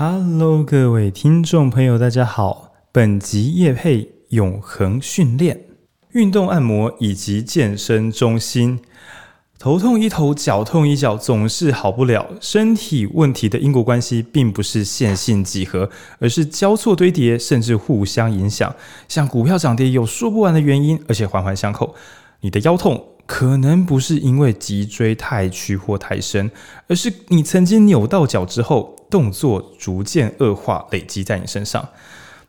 Hello，各位听众朋友，大家好。本集夜配永恒训练、运动按摩以及健身中心。头痛医头，脚痛医脚，总是好不了。身体问题的因果关系并不是线性几何，而是交错堆叠，甚至互相影响。像股票涨跌有说不完的原因，而且环环相扣。你的腰痛可能不是因为脊椎太曲或太深，而是你曾经扭到脚之后，动作逐渐恶化，累积在你身上。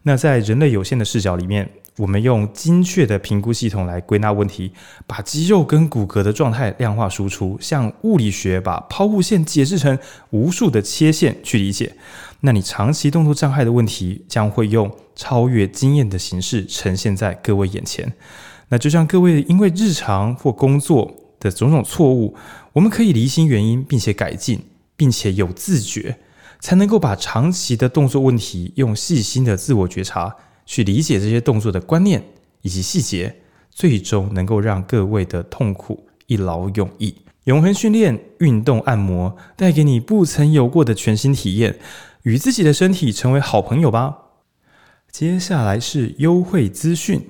那在人类有限的视角里面，我们用精确的评估系统来归纳问题，把肌肉跟骨骼的状态量化输出，像物理学把抛物线解释成无数的切线去理解。那你长期动作障碍的问题，将会用超越经验的形式呈现在各位眼前。那就像各位因为日常或工作的种种错误，我们可以厘清原因，并且改进，并且有自觉，才能够把长期的动作问题用细心的自我觉察。去理解这些动作的观念以及细节，最终能够让各位的痛苦一劳永逸。永恒训练运动按摩带给你不曾有过的全新体验，与自己的身体成为好朋友吧。接下来是优惠资讯，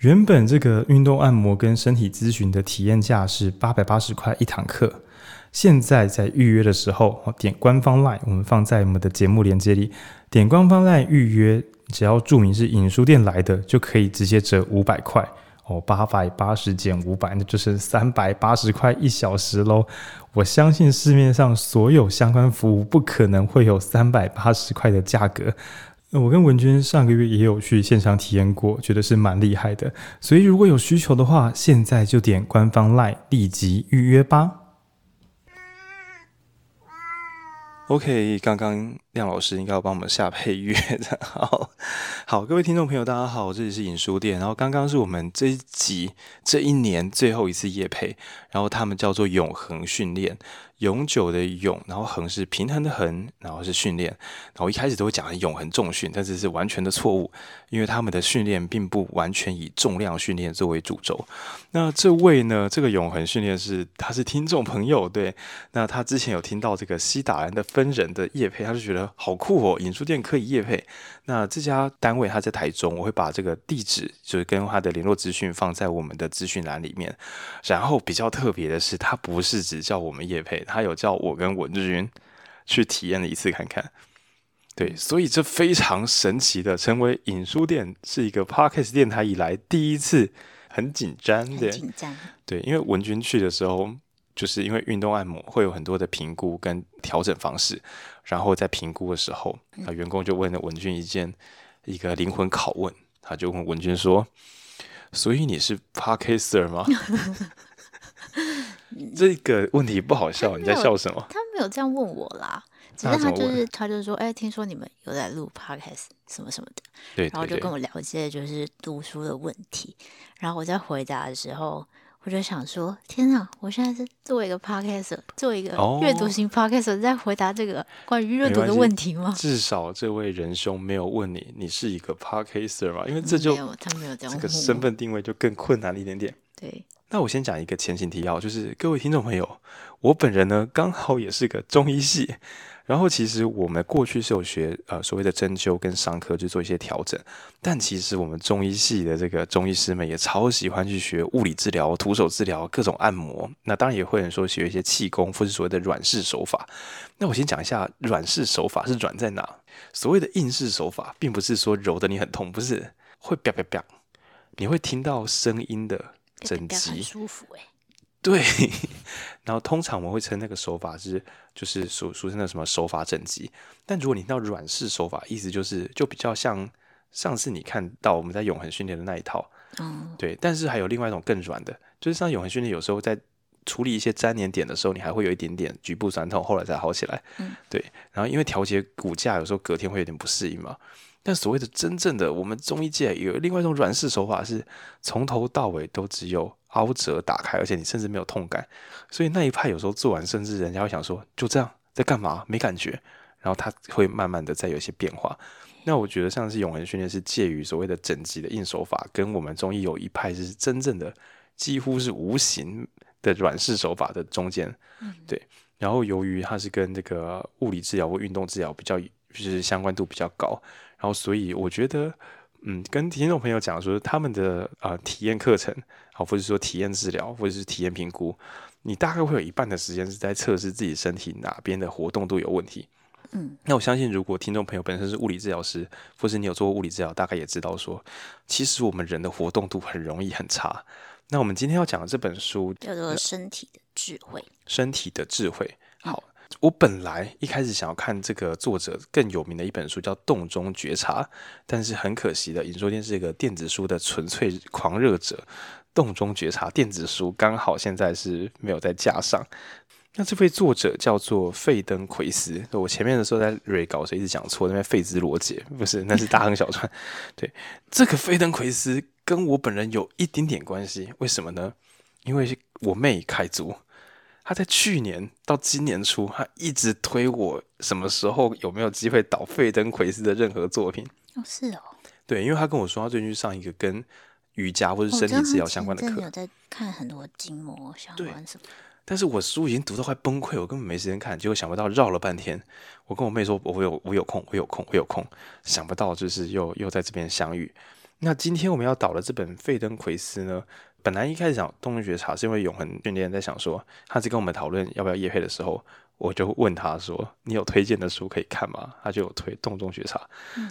原本这个运动按摩跟身体咨询的体验价是八百八十块一堂课，现在在预约的时候，点官方 LINE，我们放在我们的节目连接里，点官方 LINE 预约。只要注明是影书店来的，就可以直接折五百块哦，八百八十减五百，那就是三百八十块一小时喽。我相信市面上所有相关服务不可能会有三百八十块的价格。我跟文君上个月也有去现场体验过，觉得是蛮厉害的。所以如果有需求的话，现在就点官方 LINE 立即预约吧。OK，刚刚亮老师应该要帮我们下配乐 的。好，好，各位听众朋友，大家好，这里是影书店。然后刚刚是我们这一集这一年最后一次夜配，然后他们叫做永恒训练。永久的永，然后恒是平衡的恒，然后是训练。然后一开始都会讲永恒重训，但这是完全的错误，因为他们的训练并不完全以重量训练作为主轴。那这位呢，这个永恒训练是他是听众朋友，对，那他之前有听到这个西达兰的分人的业配，他就觉得好酷哦，影书店可以业配。那这家单位他在台中，我会把这个地址就是跟他的联络资讯放在我们的资讯栏里面。然后比较特别的是，他不是只叫我们业配，他有叫我跟文志军去体验了一次看看。对，所以这非常神奇的，成为影书店是一个 Podcast 电台以来第一次很紧张，对，很紧张。对，因为文君去的时候，就是因为运动按摩会有很多的评估跟调整方式。然后在评估的时候，啊，员工就问了文君一件一个灵魂拷问，他就问文君说：“所以你是 Podcaster 吗？” 这个问题不好笑，你在笑什么？他没有这样问我啦，只是他就是他就是说，哎，听说你们有在录 Podcast 什么什么的，对，然后就跟我聊一些就是读书的问题，然后我在回答的时候。我就想说，天啊！我现在是作为一个 podcaster，作为一个阅读型 podcaster，在回答这个关于阅读的问题吗？至少这位仁兄没有问你，你是一个 podcaster 吗？因为这就没有，他没有这样。这个身份定位就更困难一点点。对。那我先讲一个前情提要，就是各位听众朋友，我本人呢刚好也是个中医系。然后其实我们过去是有学呃所谓的针灸跟伤科去做一些调整，但其实我们中医系的这个中医师们也超喜欢去学物理治疗、徒手治疗、各种按摩。那当然也会有人说学一些气功或是所谓的软式手法。那我先讲一下软式手法是软在哪？所谓的硬式手法，并不是说揉的你很痛，不是会啪啪啪，你会听到声音的整齐，很舒服哎。对，然后通常我们会称那个手法是，就是俗俗称的什么手法整脊。但如果你听到软式手法，意思就是就比较像上次你看到我们在永恒训练的那一套，嗯，对。但是还有另外一种更软的，就是像永恒训练有时候在处理一些粘连点的时候，你还会有一点点局部酸痛，后来才好起来，嗯，对。然后因为调节骨架，有时候隔天会有点不适应嘛。但所谓的真正的我们中医界有另外一种软式手法，是从头到尾都只有凹折打开，而且你甚至没有痛感。所以那一派有时候做完，甚至人家会想说就这样在干嘛？没感觉。然后它会慢慢的再有一些变化。那我觉得像是永恒训练是介于所谓的整脊的硬手法，跟我们中医有一派是真正的几乎是无形的软式手法的中间。对。然后由于它是跟这个物理治疗或运动治疗比较就是相关度比较高，然后所以我觉得，嗯，跟听众朋友讲说他们的呃体验课程，好，或者说体验治疗，或者是体验评估，你大概会有一半的时间是在测试自己身体哪边的活动度有问题。嗯，那我相信，如果听众朋友本身是物理治疗师，或是你有做过物理治疗，大概也知道说，其实我们人的活动度很容易很差。那我们今天要讲的这本书叫做《身体的智慧》。身体的智慧。好，嗯、我本来一开始想要看这个作者更有名的一本书，叫《洞中觉察》，但是很可惜的，尹说天是一个电子书的纯粹狂热者，《洞中觉察》电子书刚好现在是没有在架上。那这位作者叫做费登奎斯，我前面的时候在瑞稿所以一直讲错，那边费兹罗杰不是，那是大亨小传。对，这个费登奎斯跟我本人有一点点关系，为什么呢？因为我妹凯族，她在去年到今年初，他一直推我什么时候有没有机会导费登奎斯的任何作品。哦，是哦。对，因为他跟我说，他最近去上一个跟瑜伽或者身体治疗相关的课，有在看很多筋膜相关什么。但是我书已经读到快崩溃，我根本没时间看，结果想不到绕了半天，我跟我妹说，我有我有空，我有空，我有空，想不到就是又又在这边相遇。那今天我们要导的这本费登奎斯呢，本来一开始讲洞中觉察是因为永恒训练在想说，他在跟我们讨论要不要夜配的时候，我就问他说，你有推荐的书可以看吗？他就有推动中觉察，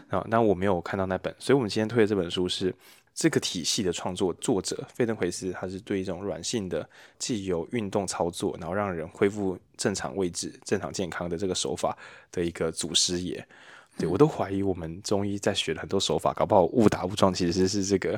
啊，那我没有看到那本，所以我们今天推的这本书是。这个体系的创作作者费登奎斯，他是对一种软性的，既有运动操作，然后让人恢复正常位置、正常健康的这个手法的一个祖师爷。对，我都怀疑我们中医在学的很多手法，搞不好误打误撞，其实是这个，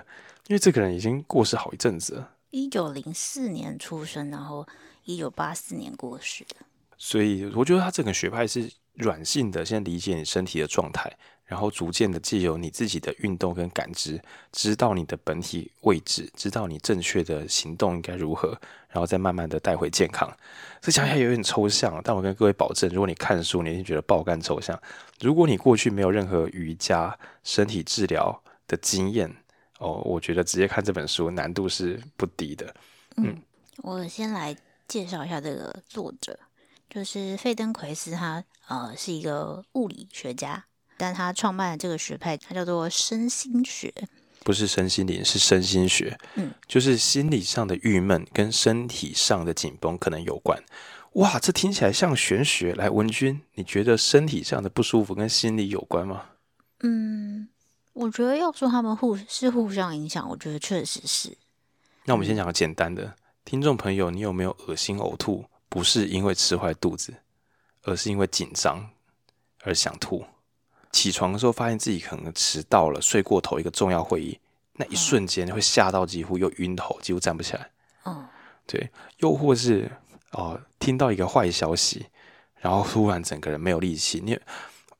因为这个人已经过世好一阵子了。一九零四年出生，然后一九八四年过世的。所以我觉得他这个学派是软性的，先理解你身体的状态。然后逐渐的借由你自己的运动跟感知，知道你的本体位置，知道你正确的行动应该如何，然后再慢慢的带回健康。这讲起来有点抽象，但我跟各位保证，如果你看书，你一定觉得爆干抽象。如果你过去没有任何瑜伽、身体治疗的经验，哦，我觉得直接看这本书难度是不低的。嗯，嗯，我先来介绍一下这个作者，就是费登奎斯他，他呃是一个物理学家。但他创办的这个学派，它叫做身心学，不是身心灵，是身心学。嗯，就是心理上的郁闷跟身体上的紧绷可能有关。哇，这听起来像玄学。来，文君，你觉得身体上的不舒服跟心理有关吗？嗯，我觉得要说他们互是互相影响，我觉得确实是。那我们先讲个简单的，听众朋友，你有没有恶心呕吐？不是因为吃坏肚子，而是因为紧张而想吐。起床的时候，发现自己可能迟到了，睡过头一个重要会议，那一瞬间会吓到几乎又晕头，几乎站不起来。嗯，对，又或是哦、呃，听到一个坏消息，然后突然整个人没有力气。你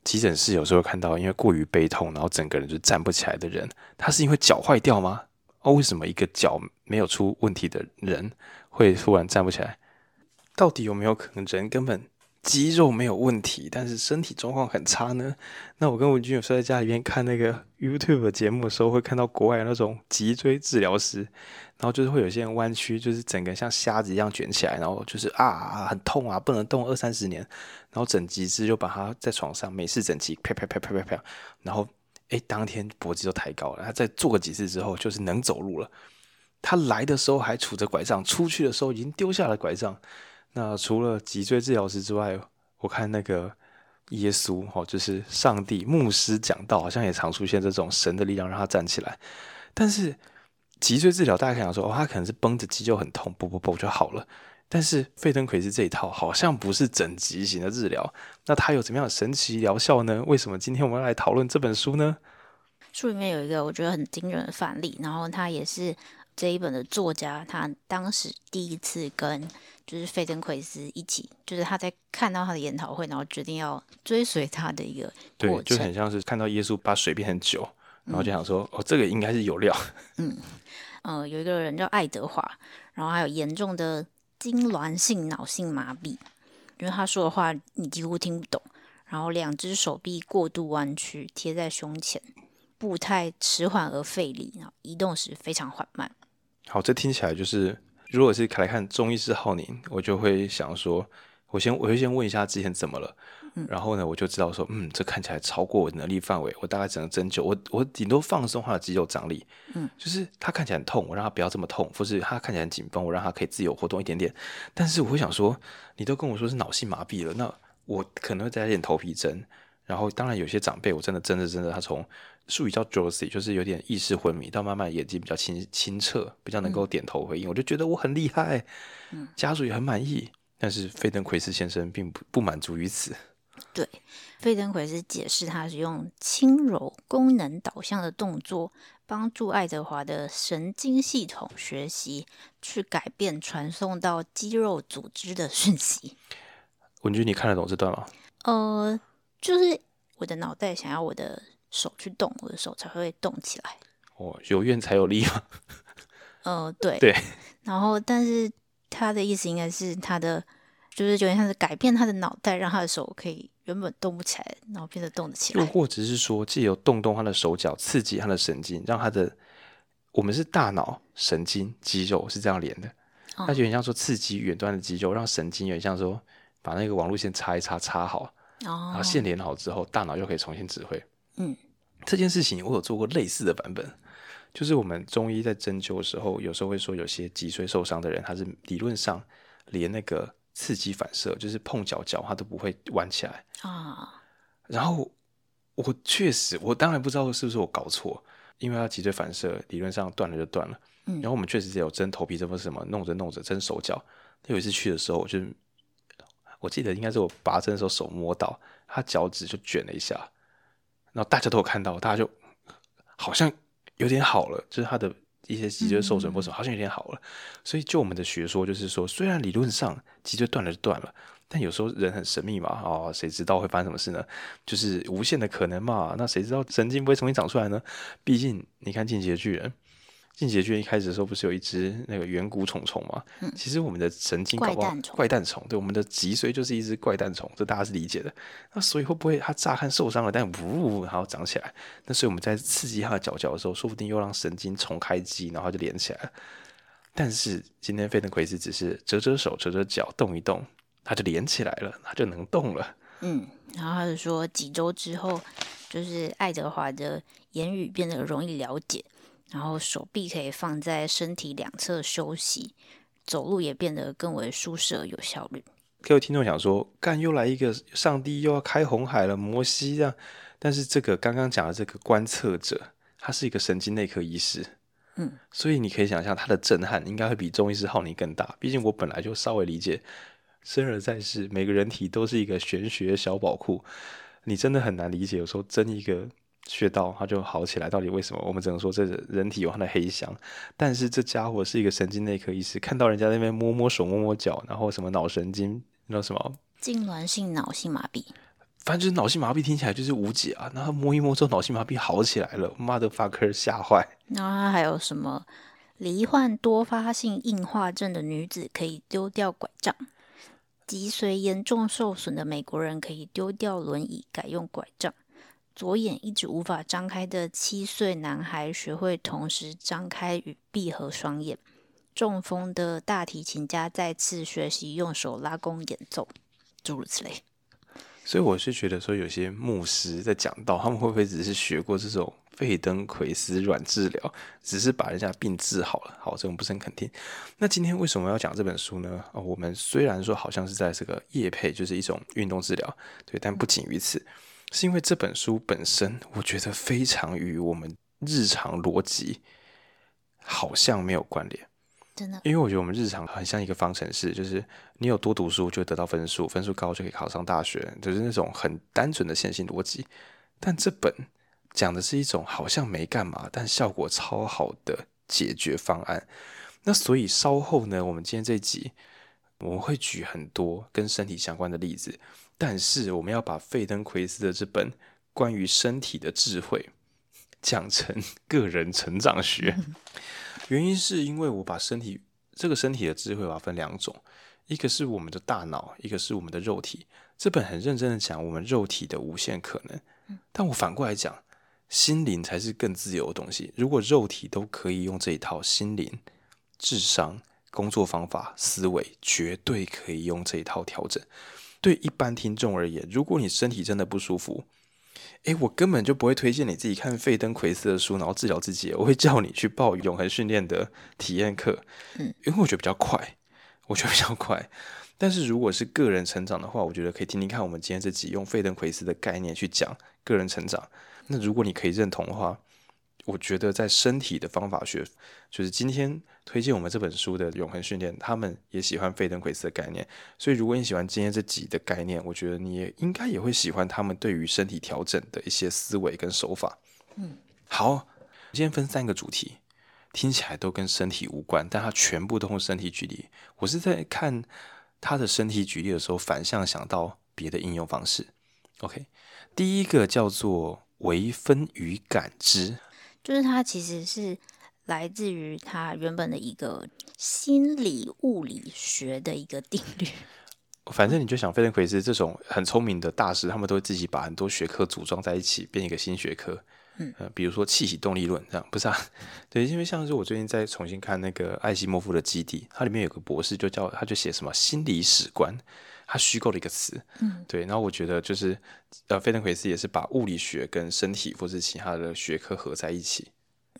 急诊室有时候看到，因为过于悲痛，然后整个人就站不起来的人，他是因为脚坏掉吗？哦，为什么一个脚没有出问题的人会突然站不起来？到底有没有可能人根本？肌肉没有问题，但是身体状况很差呢。那我跟文君有时候在家里面看那个 YouTube 节目的时候，会看到国外那种脊椎治疗师，然后就是会有些人弯曲，就是整个像虾子一样卷起来，然后就是啊很痛啊，不能动二三十年，然后整脊椎就把他在床上美式整脊啪啪啪啪啪啪，然后诶，当天脖子就抬高了。他再做个几次之后，就是能走路了。他来的时候还杵着拐杖，出去的时候已经丢下了拐杖。那除了脊椎治疗师之外，我看那个耶稣哦，就是上帝牧师讲道，好像也常出现这种神的力量让他站起来。但是脊椎治疗，大家可以想说，哦，他可能是绷着肌肉很痛，不不不就好了。但是费登奎斯这一套好像不是整脊型的治疗，那他有怎么样神奇疗效呢？为什么今天我们要来讨论这本书呢？书里面有一个我觉得很惊人的范例，然后他也是这一本的作家，他当时第一次跟。就是费登奎斯一起，就是他在看到他的研讨会，然后决定要追随他的一个对，就很像是看到耶稣把水变成酒，然后就想说，嗯、哦，这个应该是有料。嗯，呃，有一个人叫爱德华，然后还有严重的痉挛性脑性麻痹，因为他说的话你几乎听不懂，然后两只手臂过度弯曲贴在胸前，步态迟缓而费力，然后移动时非常缓慢。好，这听起来就是。如果是来看中医师浩宁，我就会想说，我先我会先问一下之前怎么了，嗯、然后呢，我就知道说，嗯，这看起来超过我的能力范围，我大概只能针灸，我我顶多放松他的肌肉张力，嗯，就是他看起来很痛，我让他不要这么痛，或是他看起来很紧绷，我让他可以自由活动一点点。但是我会想说，你都跟我说是脑性麻痹了，那我可能会再来点头皮针。然后当然有些长辈，我真的真的真的，他从术语叫 drowsy，就是有点意识昏迷，到慢慢眼睛比较清清澈，比较能够点头回应，嗯、我就觉得我很厉害，嗯，家属也很满意。但是费登奎斯先生并不不满足于此。对，费登奎斯解释，他是用轻柔、功能导向的动作，帮助爱德华的神经系统学习，去改变传送到肌肉组织的讯息。文君，你看得懂这段吗？呃，就是我的脑袋想要我的手去动，我的手才会动起来。哦，有愿才有力吗？呃，对对。然后，但是。他的意思应该是他的，就是有点像是改变他的脑袋，让他的手可以原本动不起来，然后变得动得起来。又或者是说，借由动动他的手脚，刺激他的神经，让他的我们是大脑、神经、肌肉是这样连的。他就有点像说刺激远端的肌肉，让神经有点像说把那个网路线插一插，插好，然后线连好之后，大脑又可以重新指挥。嗯，这件事情我有做过类似的版本。就是我们中医在针灸的时候，有时候会说有些脊髓受伤的人，他是理论上连那个刺激反射，就是碰脚脚，他都不会弯起来啊。然后我确实，我当然不知道是不是我搞错，因为他脊椎反射理论上断了就断了。嗯。然后我们确实是有针头皮，这不是什么，弄着弄着针手脚。有一次去的时候，我就我记得应该是我拔针的时候手摸到他脚趾就卷了一下，然后大家都有看到，大家就好像。有点好了，就是他的一些脊椎受损或什么，好像有点好了。所以就我们的学说，就是说，虽然理论上脊椎断了就断了，但有时候人很神秘嘛，哦，谁知道会发生什么事呢？就是无限的可能嘛。那谁知道神经不会重新长出来呢？毕竟你看进击的巨人。进击的巨人一开始的时候不是有一只那个远古虫虫吗？嗯，其实我们的神经搞不好怪蛋虫，对，我们的脊髓就是一只怪蛋虫，这大家是理解的。那所以会不会它乍看受伤了，但呜，然后长起来？那所以我们在刺激它的脚脚的时候，说不定又让神经重开机，然后就连起来了。但是今天费登奎斯只是折折手、折折脚，动一动，它就连起来了，它就能动了。嗯，然后他就说几周之后，就是爱德华的言语变得容易了解。然后手臂可以放在身体两侧休息，走路也变得更为舒适而有效率。各位听众想说，干又来一个上帝又要开红海了，摩西这样。但是这个刚刚讲的这个观测者，他是一个神经内科医师，嗯，所以你可以想象他的震撼应该会比中医师浩宁更大。毕竟我本来就稍微理解，生而在世，每个人体都是一个玄学小宝库，你真的很难理解。有时候真一个。穴道，它就好起来。到底为什么？我们只能说这人体有它的黑箱。但是这家伙是一个神经内科医师，看到人家那边摸摸手、摸摸脚，然后什么脑神经，那什么痉挛性脑性麻痹，反正就是脑性麻痹，听起来就是无解啊。然后摸一摸之后，脑性麻痹好起来了，motherfucker 吓坏。然后他还有什么罹患多发性硬化症的女子可以丢掉拐杖，脊髓严重受损的美国人可以丢掉轮椅，改用拐杖。左眼一直无法张开的七岁男孩学会同时张开与闭合双眼。中风的大提琴家再次学习用手拉弓演奏，诸如此类。所以我是觉得说，有些牧师在讲到，他们会不会只是学过这种费登奎斯软治疗，只是把人家病治好了？好，这种不是很肯定。那今天为什么要讲这本书呢？哦，我们虽然说好像是在这个叶配，就是一种运动治疗，对，但不仅于此。是因为这本书本身，我觉得非常与我们日常逻辑好像没有关联。真的，因为我觉得我们日常很像一个方程式，就是你有多读书就会得到分数，分数高就可以考上大学，就是那种很单纯的线性逻辑。但这本讲的是一种好像没干嘛，但效果超好的解决方案。那所以稍后呢，我们今天这集我们会举很多跟身体相关的例子。但是我们要把费登奎斯的这本关于身体的智慧讲成个人成长学，原因是因为我把身体这个身体的智慧，我要分两种，一个是我们的大脑，一个是我们的肉体。这本很认真的讲我们肉体的无限可能，但我反过来讲，心灵才是更自由的东西。如果肉体都可以用这一套心灵、智商工作方法、思维，绝对可以用这一套调整。对一般听众而言，如果你身体真的不舒服，诶，我根本就不会推荐你自己看费登奎斯的书，然后治疗自己。我会叫你去报永恒训练的体验课，嗯，因为我觉得比较快，我觉得比较快。但是如果是个人成长的话，我觉得可以听听看我们今天这集用费登奎斯的概念去讲个人成长。那如果你可以认同的话，我觉得在身体的方法学，就是今天推荐我们这本书的永恒训练，他们也喜欢费登奎斯的概念。所以如果你喜欢今天这集的概念，我觉得你也应该也会喜欢他们对于身体调整的一些思维跟手法。嗯，好，今天分三个主题，听起来都跟身体无关，但它全部都用身体举例。我是在看。他的身体举例的时候，反向想到别的应用方式。OK，第一个叫做微分与感知，就是它其实是来自于它原本的一个心理物理学的一个定律。反正你就想，费登奎斯这种很聪明的大师，他们都会自己把很多学科组装在一起，变一个新学科。嗯，呃，比如说气体动力论这样，不是啊？对，因为像是我最近在重新看那个艾希莫夫的《基地》，它里面有个博士就叫他就写什么心理史观，他虚构的一个词。嗯，对。然后我觉得就是呃，费登奎斯也是把物理学跟身体或是其他的学科合在一起，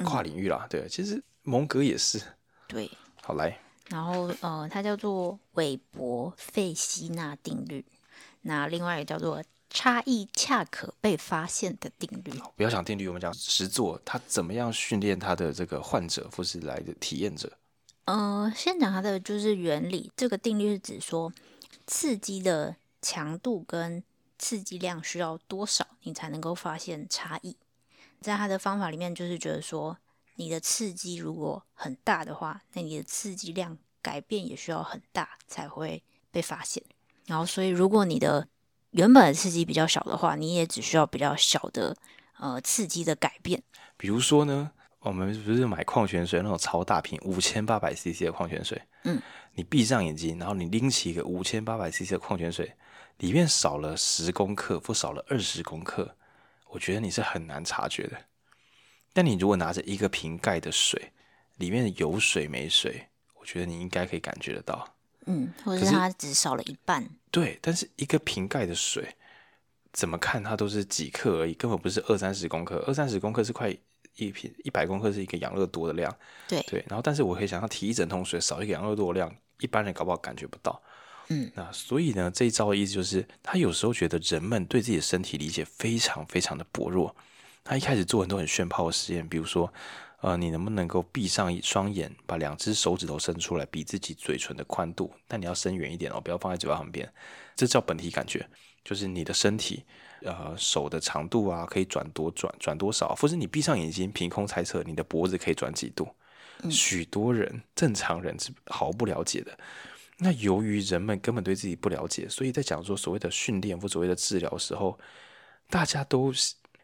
跨领域啦。对，其实蒙格也是。对，好来。然后呃，它叫做韦伯费希纳定律，那另外一个叫做。差异恰可被发现的定律。不要讲定律，我们讲实作。他怎么样训练他的这个患者或是来的体验者？呃，先讲它的就是原理。这个定律是指说，刺激的强度跟刺激量需要多少，你才能够发现差异。在他的方法里面，就是觉得说，你的刺激如果很大的话，那你的刺激量改变也需要很大才会被发现。然后，所以如果你的原本的刺激比较小的话，你也只需要比较小的呃刺激的改变。比如说呢，我们不是买矿泉水那种超大瓶五千八百 CC 的矿泉水，嗯，你闭上眼睛，然后你拎起一个五千八百 CC 的矿泉水，里面少了十公克或少了二十公克，我觉得你是很难察觉的。但你如果拿着一个瓶盖的水，里面有水没水，我觉得你应该可以感觉得到。嗯，或者是它只少了一半。对，但是一个瓶盖的水，怎么看它都是几克而已，根本不是二三十公克。二三十公克是快一瓶，一百公克是一个养乐多的量。对对，然后但是我可以想象，提一整桶水少一个养乐多的量，一般人搞不好感觉不到。嗯，那所以呢，这一招的意思就是，他有时候觉得人们对自己的身体理解非常非常的薄弱。他一开始做很多很炫炮的实验，比如说。呃，你能不能够闭上一双眼，把两只手指头伸出来，比自己嘴唇的宽度？但你要伸远一点哦，不要放在嘴巴旁边。这叫本体感觉，就是你的身体，呃，手的长度啊，可以转多转转多少？或者你闭上眼睛，凭空猜测你的脖子可以转几度？嗯。许多人正常人是毫不了解的。那由于人们根本对自己不了解，所以在讲说所谓的训练或所谓的治疗时候，大家都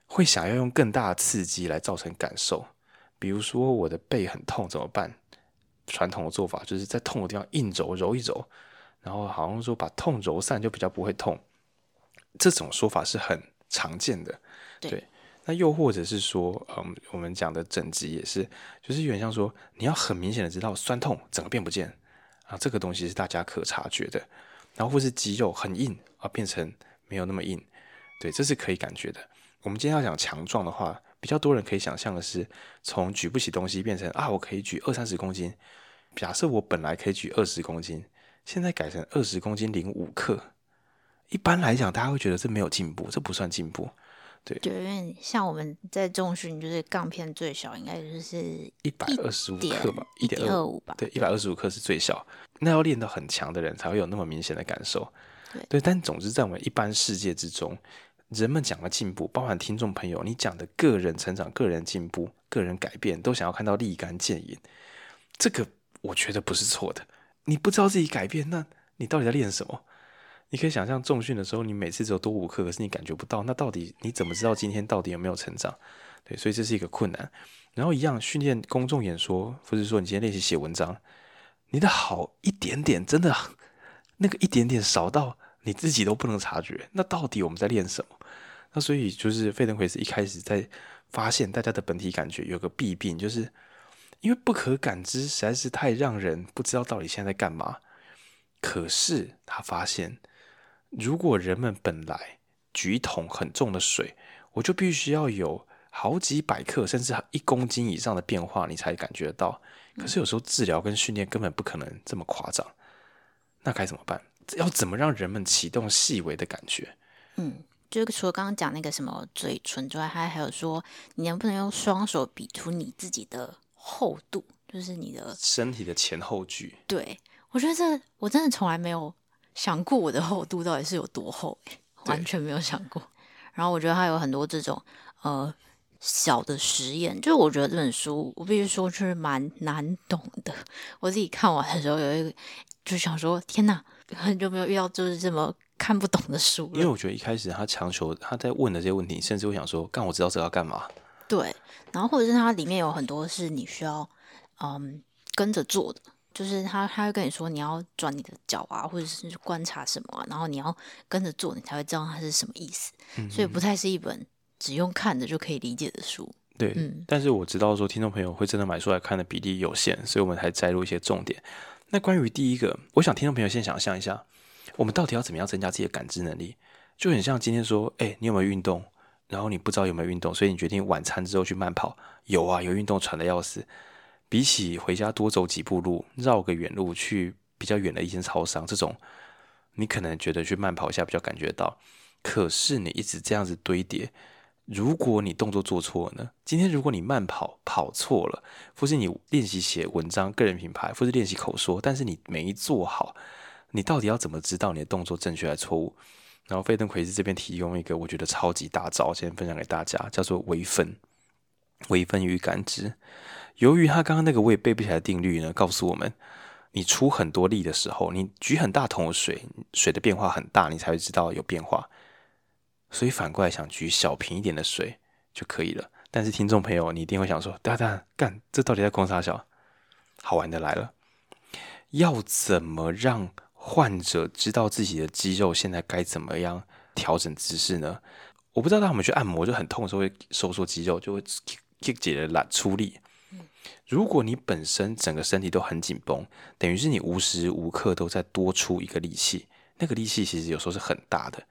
会想要用更大的刺激来造成感受。比如说我的背很痛怎么办？传统的做法就是在痛的地方硬揉揉一揉，然后好像说把痛揉散就比较不会痛。这种说法是很常见的。对，对，那又或者是说，嗯，我们讲的整脊也是，就是有点像说你要很明显的知道酸痛整个变不见啊，这个东西是大家可察觉的。然后或是肌肉很硬啊，变成没有那么硬，对，这是可以感觉的。我们今天要讲强壮的话。比较多人可以想象的是，从举不起东西变成啊，我可以举二三十公斤。假设我本来可以举二十公斤，现在改成二十公斤零五克。一般来讲，大家会觉得这没有进步，这不算进步。对，就因为像我们在重训，就是杠片最小应该就是一百二十五克吧，一点二五吧。对，一百二十五克是最小。那要练到很强的人才会有那么明显的感受。对，对，但总之在我们一般世界之中。人们讲的进步，包含听众朋友，你讲的个人成长、个人进步、个人改变，都想要看到立竿见影。这个我觉得不是错的。你不知道自己改变，那你到底在练什么？你可以想象重训的时候，你每次只有多五克，可是你感觉不到，那到底你怎么知道今天到底有没有成长？对，所以这是一个困难。然后一样训练公众演说，或者说你今天练习写文章，你的好一点点，真的那个一点点少到你自己都不能察觉，那到底我们在练什么？那所以就是费登奎斯一开始在发现大家的本体感觉有个弊病，就是因为不可感知实在是太让人不知道到底现在在干嘛。可是他发现，如果人们本来举一桶很重的水，我就必须要有好几百克甚至一公斤以上的变化，你才感觉得到。可是有时候治疗跟训练根本不可能这么夸张，那该怎么办？要怎么让人们启动细微的感觉？嗯。就除了刚刚讲那个什么嘴唇之外，还还有说，你能不能用双手比出你自己的厚度，就是你的身体的前后距。对，我觉得这我真的从来没有想过我的厚度到底是有多厚，完全没有想过。然后我觉得他有很多这种呃小的实验，就是我觉得这本书我必须说是蛮难懂的。我自己看完的时候有一个就想说，天哪，很久没有遇到就是这么。看不懂的书，因为我觉得一开始他强求他在问的这些问题，甚至会想说：“干，我知道这要干嘛？”对，然后或者是它里面有很多是你需要嗯跟着做的，就是他他会跟你说你要转你的脚啊，或者是观察什么啊，然后你要跟着做，你才会知道它是什么意思。嗯，所以不太是一本只用看着就可以理解的书。对，嗯，但是我知道说听众朋友会真的买书来看的比例有限，所以我们才摘录一些重点。那关于第一个，我想听众朋友先想象一下。我们到底要怎么样增加自己的感知能力？就很像今天说，哎，你有没有运动？然后你不知道有没有运动，所以你决定晚餐之后去慢跑。有啊，有运动，喘的要死。比起回家多走几步路，绕个远路去比较远的一间超商，这种你可能觉得去慢跑一下比较感觉到。可是你一直这样子堆叠，如果你动作做错了呢？今天如果你慢跑跑错了，或是你练习写文章、个人品牌，或是练习口说，但是你没做好。你到底要怎么知道你的动作正确还是错误？然后费登奎斯这边提供一个我觉得超级大招，先分享给大家，叫做微分。微分与感知。由于他刚刚那个我也背不起来的定律呢，告诉我们，你出很多力的时候，你举很大桶的水，水的变化很大，你才会知道有变化。所以反过来想，举小瓶一点的水就可以了。但是听众朋友，你一定会想说，大家干，这到底在攻啥小？好玩的来了，要怎么让？患者知道自己的肌肉现在该怎么样调整姿势呢？我不知道，当我们去按摩就很痛的时候会收缩肌肉，就会 kick 解的懒出力。如果你本身整个身体都很紧绷，等于是你无时无刻都在多出一个力气，那个力气其实有时候是很大的。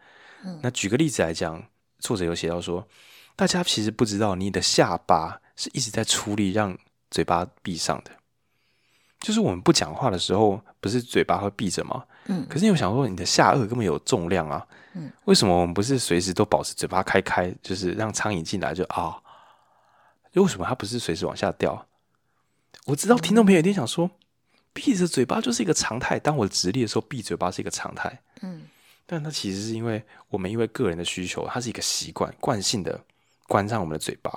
那举个例子来讲，作者有写到说，大家其实不知道你的下巴是一直在出力让嘴巴闭上的。就是我们不讲话的时候，不是嘴巴会闭着吗？嗯。可是你有想说，你的下颚根本有重量啊。嗯。为什么我们不是随时都保持嘴巴开开，就是让苍蝇进来就啊？为什么它不是随时往下掉？我知道听众朋友一定想说，闭着嘴巴就是一个常态。当我直立的时候，闭嘴巴是一个常态。嗯。但它其实是因为我们因为个人的需求，它是一个习惯惯性的关上我们的嘴巴，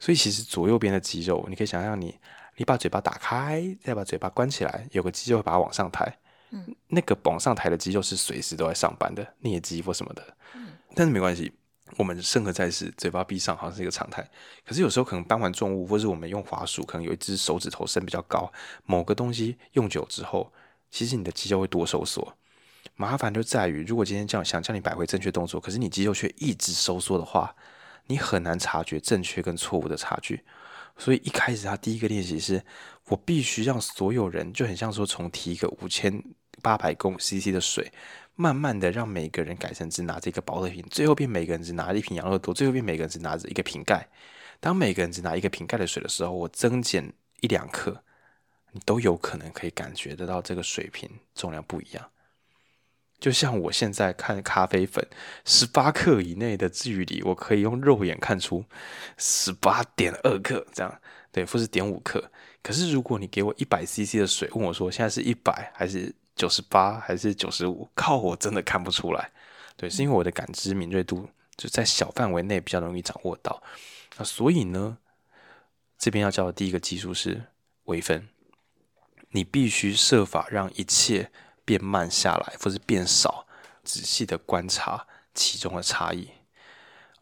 所以其实左右边的肌肉，你可以想象你。你把嘴巴打开，再把嘴巴关起来，有个肌肉会把它往上抬。嗯，那个往上抬的肌肉是随时都在上班的，颞肌或什么的。嗯，但是没关系，我们生而在世，嘴巴闭上好像是一个常态。可是有时候可能搬完重物，或是我们用滑鼠，可能有一只手指头伸比较高，某个东西用久之后，其实你的肌肉会多收缩。麻烦就在于，如果今天这样想叫你摆回正确动作，可是你肌肉却一直收缩的话，你很难察觉正确跟错误的差距。所以一开始他第一个练习是，我必须让所有人就很像说，从提一个五千八百公 CC 的水，慢慢的让每个人改成只拿着一个保特瓶，最后变每个人只拿一瓶养乐多，最后变每个人只拿着一个瓶盖。当每个人只拿一个瓶盖的水的时候，我增减一两克，你都有可能可以感觉得到这个水瓶重量不一样。就像我现在看咖啡粉，十八克以内的距离，我可以用肉眼看出十八点二克这样，对，或是点五克。可是如果你给我一百 CC 的水，问我说现在是一百还是九十八还是九十五，靠，我真的看不出来。对，是因为我的感知敏锐度就在小范围内比较容易掌握到。那所以呢，这边要教的第一个技术是微分，你必须设法让一切。变慢下来，或是变少，仔细的观察其中的差异。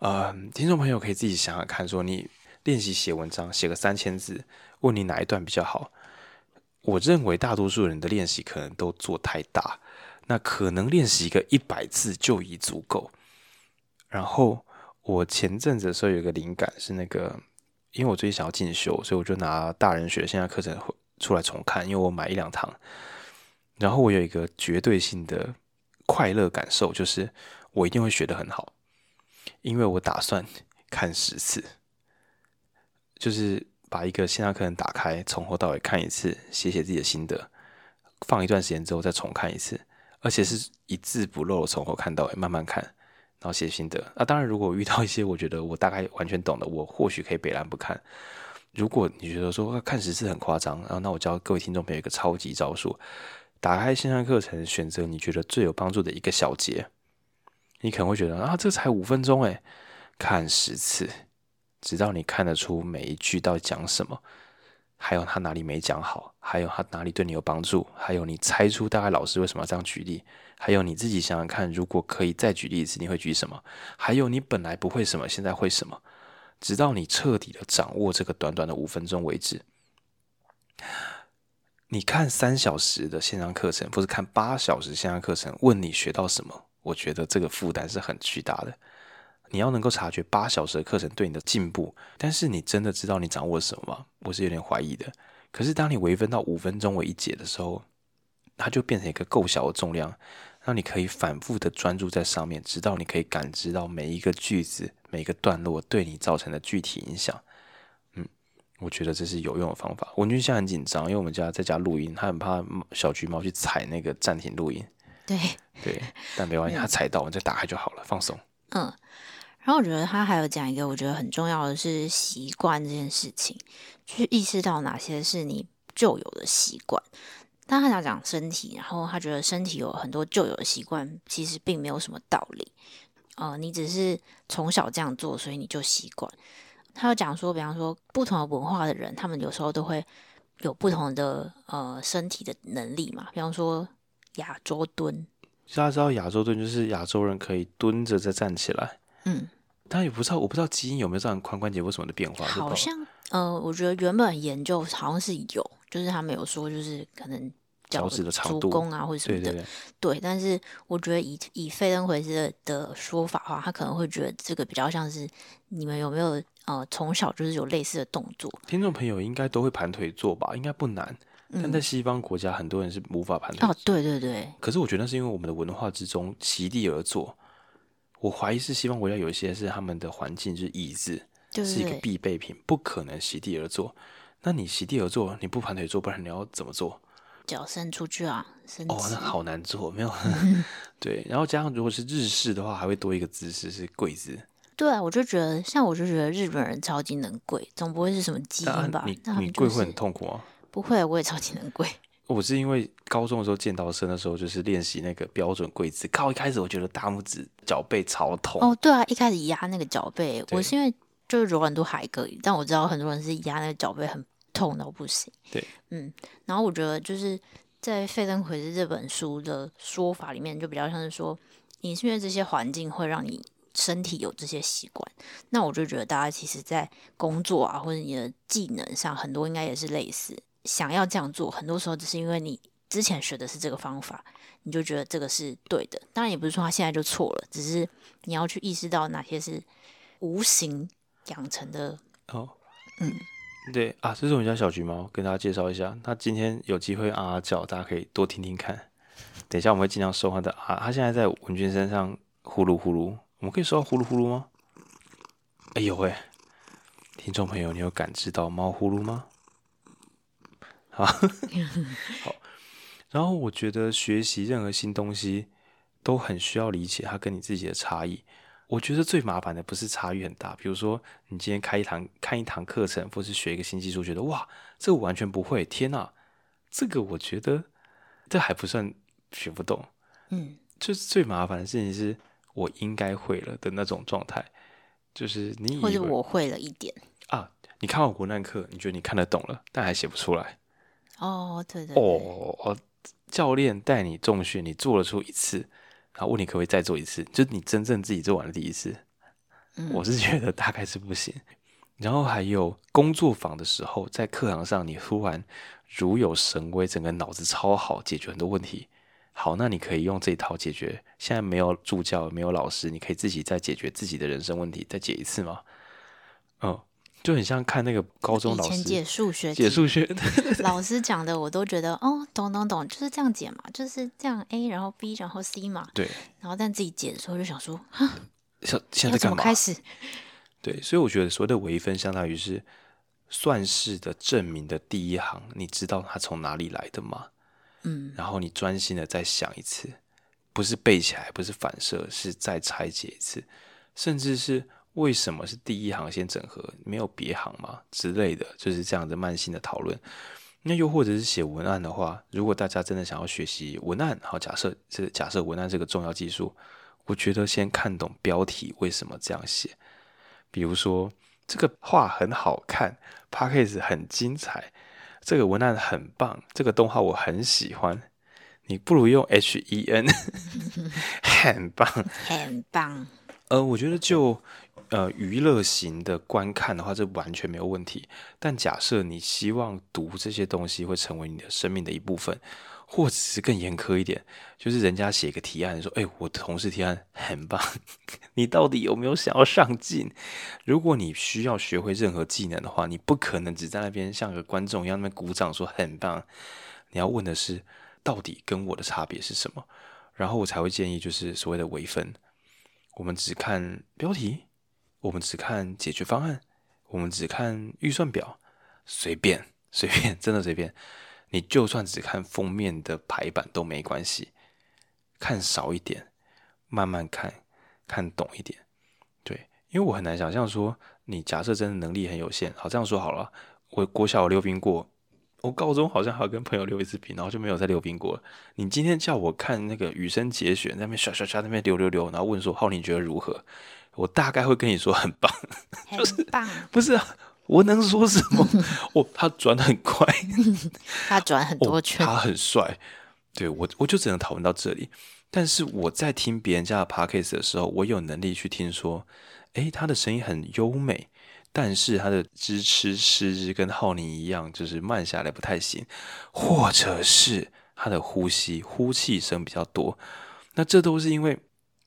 呃，听众朋友可以自己想想看，说你练习写文章，写个三千字，问你哪一段比较好？我认为大多数人的练习可能都做太大，那可能练习一个一百次就已足够。然后我前阵子的时候有一个灵感，是那个因为我最近想要进修，所以我就拿大人学的线上课程出来重看，因为我买一两堂，然后我有一个绝对性的快乐感受，就是我一定会学得很好，因为我打算看十次，就是把一个线上课程打开，从头到尾看一次，写写自己的心得，放一段时间之后再重看一次，而且是一字不漏的，从头看到尾，慢慢看，然后写心得。啊，当然，如果遇到一些我觉得我大概完全懂的，我或许可以北然不看。如果你觉得说看十次很夸张，然后那我教各位听众朋友一个超级招数：打开线上课程，选择你觉得最有帮助的一个小节。你可能会觉得啊，这才五分钟诶，看十次，直到你看得出每一句到底讲什么，还有他哪里没讲好，还有他哪里对你有帮助，还有你猜出大概老师为什么要这样举例，还有你自己想想看，如果可以再举例一次，你会举什么？还有你本来不会什么，现在会什么？直到你彻底的掌握这个短短的五分钟为止。你看三小时的线上课程，或是看八小时线上课程，问你学到什么？我觉得这个负担是很巨大的。你要能够察觉八小时的课程对你的进步，但是你真的知道你掌握了什么吗？我是有点怀疑的。可是当你微分到五分钟为一节的时候，它就变成一个够小的重量。让你可以反复的专注在上面，直到你可以感知到每一个句子、每一个段落对你造成的具体影响。嗯，我觉得这是有用的方法。文君现在很紧张，因为我们家在家录音，他很怕小橘猫去踩那个暂停录音。对对，但没关系，他踩到，我们再打开就好了，放松。嗯，然后我觉得他还有讲一个，我觉得很重要的是习惯这件事情，去意识到哪些是你旧有的习惯。但他想讲身体，然后他觉得身体有很多旧有的习惯，其实并没有什么道理。呃，你只是从小这样做，所以你就习惯。他有讲说，比方说不同的文化的人，他们有时候都会有不同的呃身体的能力嘛。比方说亚洲蹲，大家知道亚洲蹲就是亚洲人可以蹲着再站起来。嗯，但也不知道，我不知道基因有没有这样髋关节或什么的变化。好像呃，我觉得原本研究好像是有，就是他们有说，就是可能。脚趾的长度足弓啊，或者什么的，对对对，对，但是我觉得以以费登回斯的的说法的话，他可能会觉得这个比较像是你们有没有呃从小就是有类似的动作？听众朋友应该都会盘腿坐吧，应该不难。但在西方国家，很多人是无法盘腿。哦，对对对。可是我觉得那是因为我们的文化之中席地而坐。我怀疑是西方国家有一些是他们的环境就是椅子是一个必备品，不可能席地而坐。那你席地而坐，你不盘腿坐，不然你要怎么做？脚伸出去啊！伸哦，那好难做，没有 对。然后加上如果是日式的话，还会多一个姿势是跪姿。对啊，我就觉得像我就觉得日本人超级能跪，总不会是什么基因吧？你你跪会很痛苦啊？不会，我也超级能跪。我是因为高中的时候剑道生的时候，就是练习那个标准跪姿。靠，一开始我觉得大拇指脚背超痛。哦，对啊，一开始压那个脚背，我是因为就是柔软度还可以，但我知道很多人是压那个脚背很。痛到不行，对，嗯，然后我觉得就是在费登奎斯这本书的说法里面，就比较像是说，你是因为这些环境会让你身体有这些习惯，那我就觉得大家其实，在工作啊或者你的技能上，很多应该也是类似，想要这样做，很多时候只是因为你之前学的是这个方法，你就觉得这个是对的，当然也不是说他现在就错了，只是你要去意识到哪些是无形养成的，哦，嗯。对啊，这是我们家小橘猫，跟大家介绍一下。它今天有机会啊啊叫，大家可以多听听看。等一下我们会尽量收它的啊。它现在在文君身上呼噜呼噜，我们可以收到呼噜呼噜吗？哎呦喂，听众朋友，你有感知到猫呼噜吗？好，好。然后我觉得学习任何新东西都很需要理解它跟你自己的差异。我觉得最麻烦的不是差异很大，比如说你今天开一堂看一堂课程，或是学一个新技术，觉得哇，这个我完全不会，天哪，这个我觉得这还不算学不懂，嗯，就是最麻烦的事情是我应该会了的那种状态，就是你或者我会了一点啊，你看完国难课，你觉得你看得懂了，但还写不出来，哦，对对，对，哦，教练带你重训，你做了出一次。然后问你可不可以再做一次？就是你真正自己做完的第一次，嗯，我是觉得大概是不行。然后还有工作坊的时候，在课堂上你突然如有神威，整个脑子超好，解决很多问题。好，那你可以用这一套解决。现在没有助教，没有老师，你可以自己再解决自己的人生问题，再解一次吗？嗯，就很像看那个高中老师解数学，解数学，老师讲的我都觉得哦，懂懂懂，就是这样解嘛，就是这样 A，然后 B，然后 C 嘛。对。然后但自己解的时候就想说，哈，现现在干嘛？开始。对，所以我觉得所谓的微分，相当于是算式的证明的第一行，你知道它从哪里来的吗？嗯。然后你专心的再想一次，不是背起来，不是反射，是再拆解一次，甚至是。为什么是第一行先整合，没有别行吗？之类的，就是这样的慢性的讨论。那又或者是写文案的话，如果大家真的想要学习文案，好，假设这假设文案这个重要技术，我觉得先看懂标题为什么这样写。比如说，这个画很好看，Podcast 很精彩，这个文案很棒，这个动画我很喜欢。你不如用 H E N，很棒，很棒。呃，我觉得就。呃，娱乐型的观看的话，这完全没有问题。但假设你希望读这些东西会成为你的生命的一部分，或者是更严苛一点，就是人家写一个提案说：“哎，我同事提案很棒，你到底有没有想要上进？”如果你需要学会任何技能的话，你不可能只在那边像个观众一样那边鼓掌说很棒。你要问的是，到底跟我的差别是什么？然后我才会建议，就是所谓的微分，我们只看标题。我们只看解决方案，我们只看预算表，随便随便，真的随便。你就算只看封面的排版都没关系，看少一点，慢慢看，看懂一点。对，因为我很难想象说，你假设真的能力很有限，好这样说好了，我国小溜冰过，我高中好像还跟朋友溜一次冰，然后就没有再溜冰过了。你今天叫我看那个羽生结弦那边刷刷刷那边溜溜溜，然后问说，浩，你觉得如何？我大概会跟你说很棒，就是棒，不是啊，我能说什么？哦，他转很快，他转很多圈，哦，他很帅。对，我，我就只能讨论到这里。但是我在听别人家的 podcast 的时候，我有能力去听说，诶，他的声音很优美，但是他的支持诗跟浩宁一样，就是慢下来不太行，或者是他的呼吸呼气声比较多。那这都是因为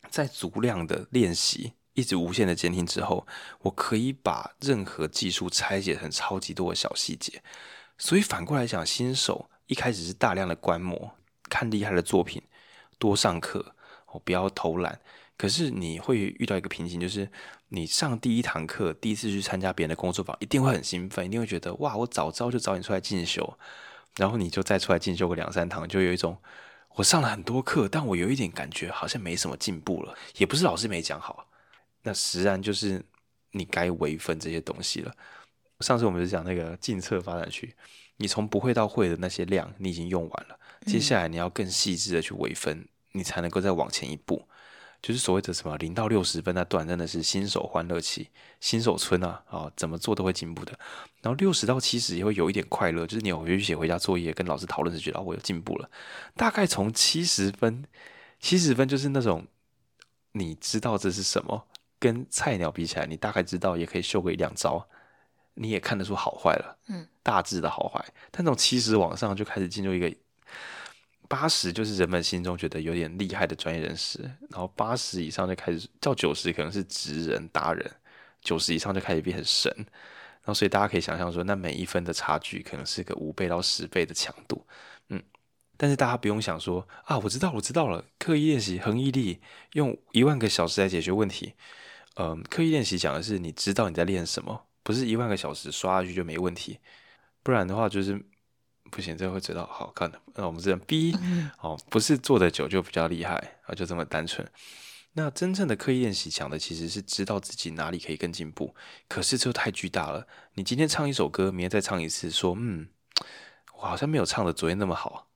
在足量的练习。一直无限的监听之后，我可以把任何技术拆解成超级多的小细节。所以反过来讲，新手一开始是大量的观摩，看厉害的作品，多上课，哦，不要偷懒。可是你会遇到一个瓶颈，就是你上第一堂课，第一次去参加别人的工作坊，一定会很兴奋，一定会觉得哇，我早知道就找你出来进修。然后你就再出来进修个两三堂，就有一种我上了很多课，但我有一点感觉好像没什么进步了，也不是老师没讲好。那实然就是你该微分这些东西了。上次我们是讲那个近侧发展区，你从不会到会的那些量，你已经用完了。接下来你要更细致的去微分，你才能够再往前一步。就是所谓的什么零到六十分那段，真的是新手欢乐期、新手村啊啊，怎么做都会进步的。然后六十到七十也会有一点快乐，就是你回去写回家作业，跟老师讨论时觉得哦，我有进步了。大概从七十分，七十分就是那种你知道这是什么。跟菜鸟比起来，你大概知道，也可以秀个一两招，你也看得出好坏了，嗯，大致的好坏。但从七十往上就开始进入一个八十，就是人们心中觉得有点厉害的专业人士，然后八十以上就开始到九十，可能是职人达人，九十以上就开始变成神。然后所以大家可以想象说，那每一分的差距可能是个五倍到十倍的强度，嗯。但是大家不用想说啊，我知道，我知道了，刻意练习，恒毅力，用一万个小时来解决问题。嗯，刻意练习讲的是你知道你在练什么，不是一万个小时刷下去就没问题。不然的话就是不行，这会知道好看的。那我们这样逼哦，不是做的久就比较厉害啊，就这么单纯。那真正的刻意练习讲的其实是知道自己哪里可以更进步。可是这太巨大了，你今天唱一首歌，明天再唱一次，说嗯，我好像没有唱的昨天那么好。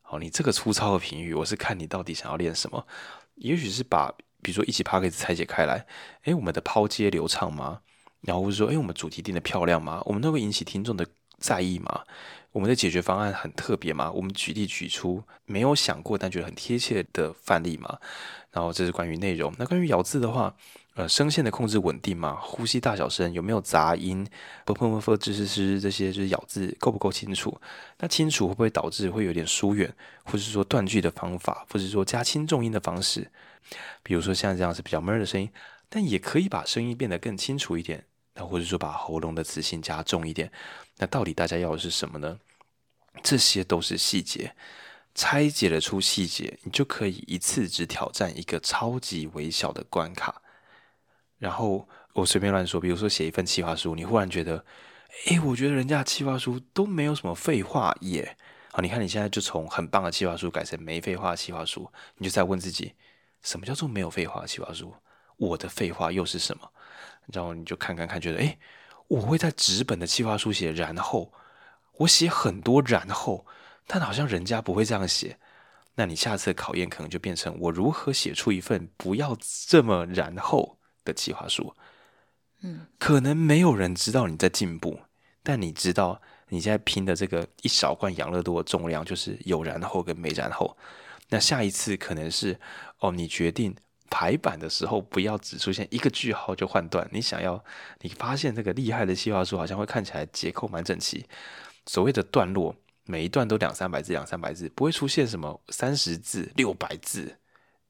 好，你这个粗糙的评语，我是看你到底想要练什么。也许是把。比如说一起 Podcast 拆解开来，诶，我们的抛接流畅吗？然后或者说，诶，我们主题定的漂亮吗？我们都会引起听众的在意吗？我们的解决方案很特别吗？我们举例举出没有想过但觉得很贴切的范例吗？然后这是关于内容。那关于咬字的话，呃，声线的控制稳定吗？呼吸大小声有没有杂音？啵啵啵啵，吱吱吱，这些就是咬字够不够清楚？那清楚会不会导致会有点疏远，或者是说断句的方法，或者是说加轻重音的方式？比如说像这样是比较闷的声音，但也可以把声音变得更清楚一点。那或者说把喉咙的磁性加重一点，那到底大家要的是什么呢？这些都是细节，拆解了出细节，你就可以一次只挑战一个超级微小的关卡。然后我随便乱说，比如说写一份企划书，你忽然觉得，诶，我觉得人家的企划书都没有什么废话耶。好，你看你现在就从很棒的企划书改成没废话的企划书，你就在问自己，什么叫做没有废话的企划书？我的废话又是什么？然后你就看看看，觉得，诶，我会在纸本的企划书写，然后。我写很多然后，但好像人家不会这样写。那你下次的考验可能就变成我如何写出一份不要这么然后的企划书。嗯，可能没有人知道你在进步，但你知道你现在拼的这个一小罐养乐多的重量就是有然后跟没然后。那下一次可能是哦，你决定排版的时候不要只出现一个句号就换段。你想要你发现这个厉害的企划书好像会看起来结构蛮整齐。所谓的段落，每一段都两三百字，两三百字，不会出现什么三十字、六百字、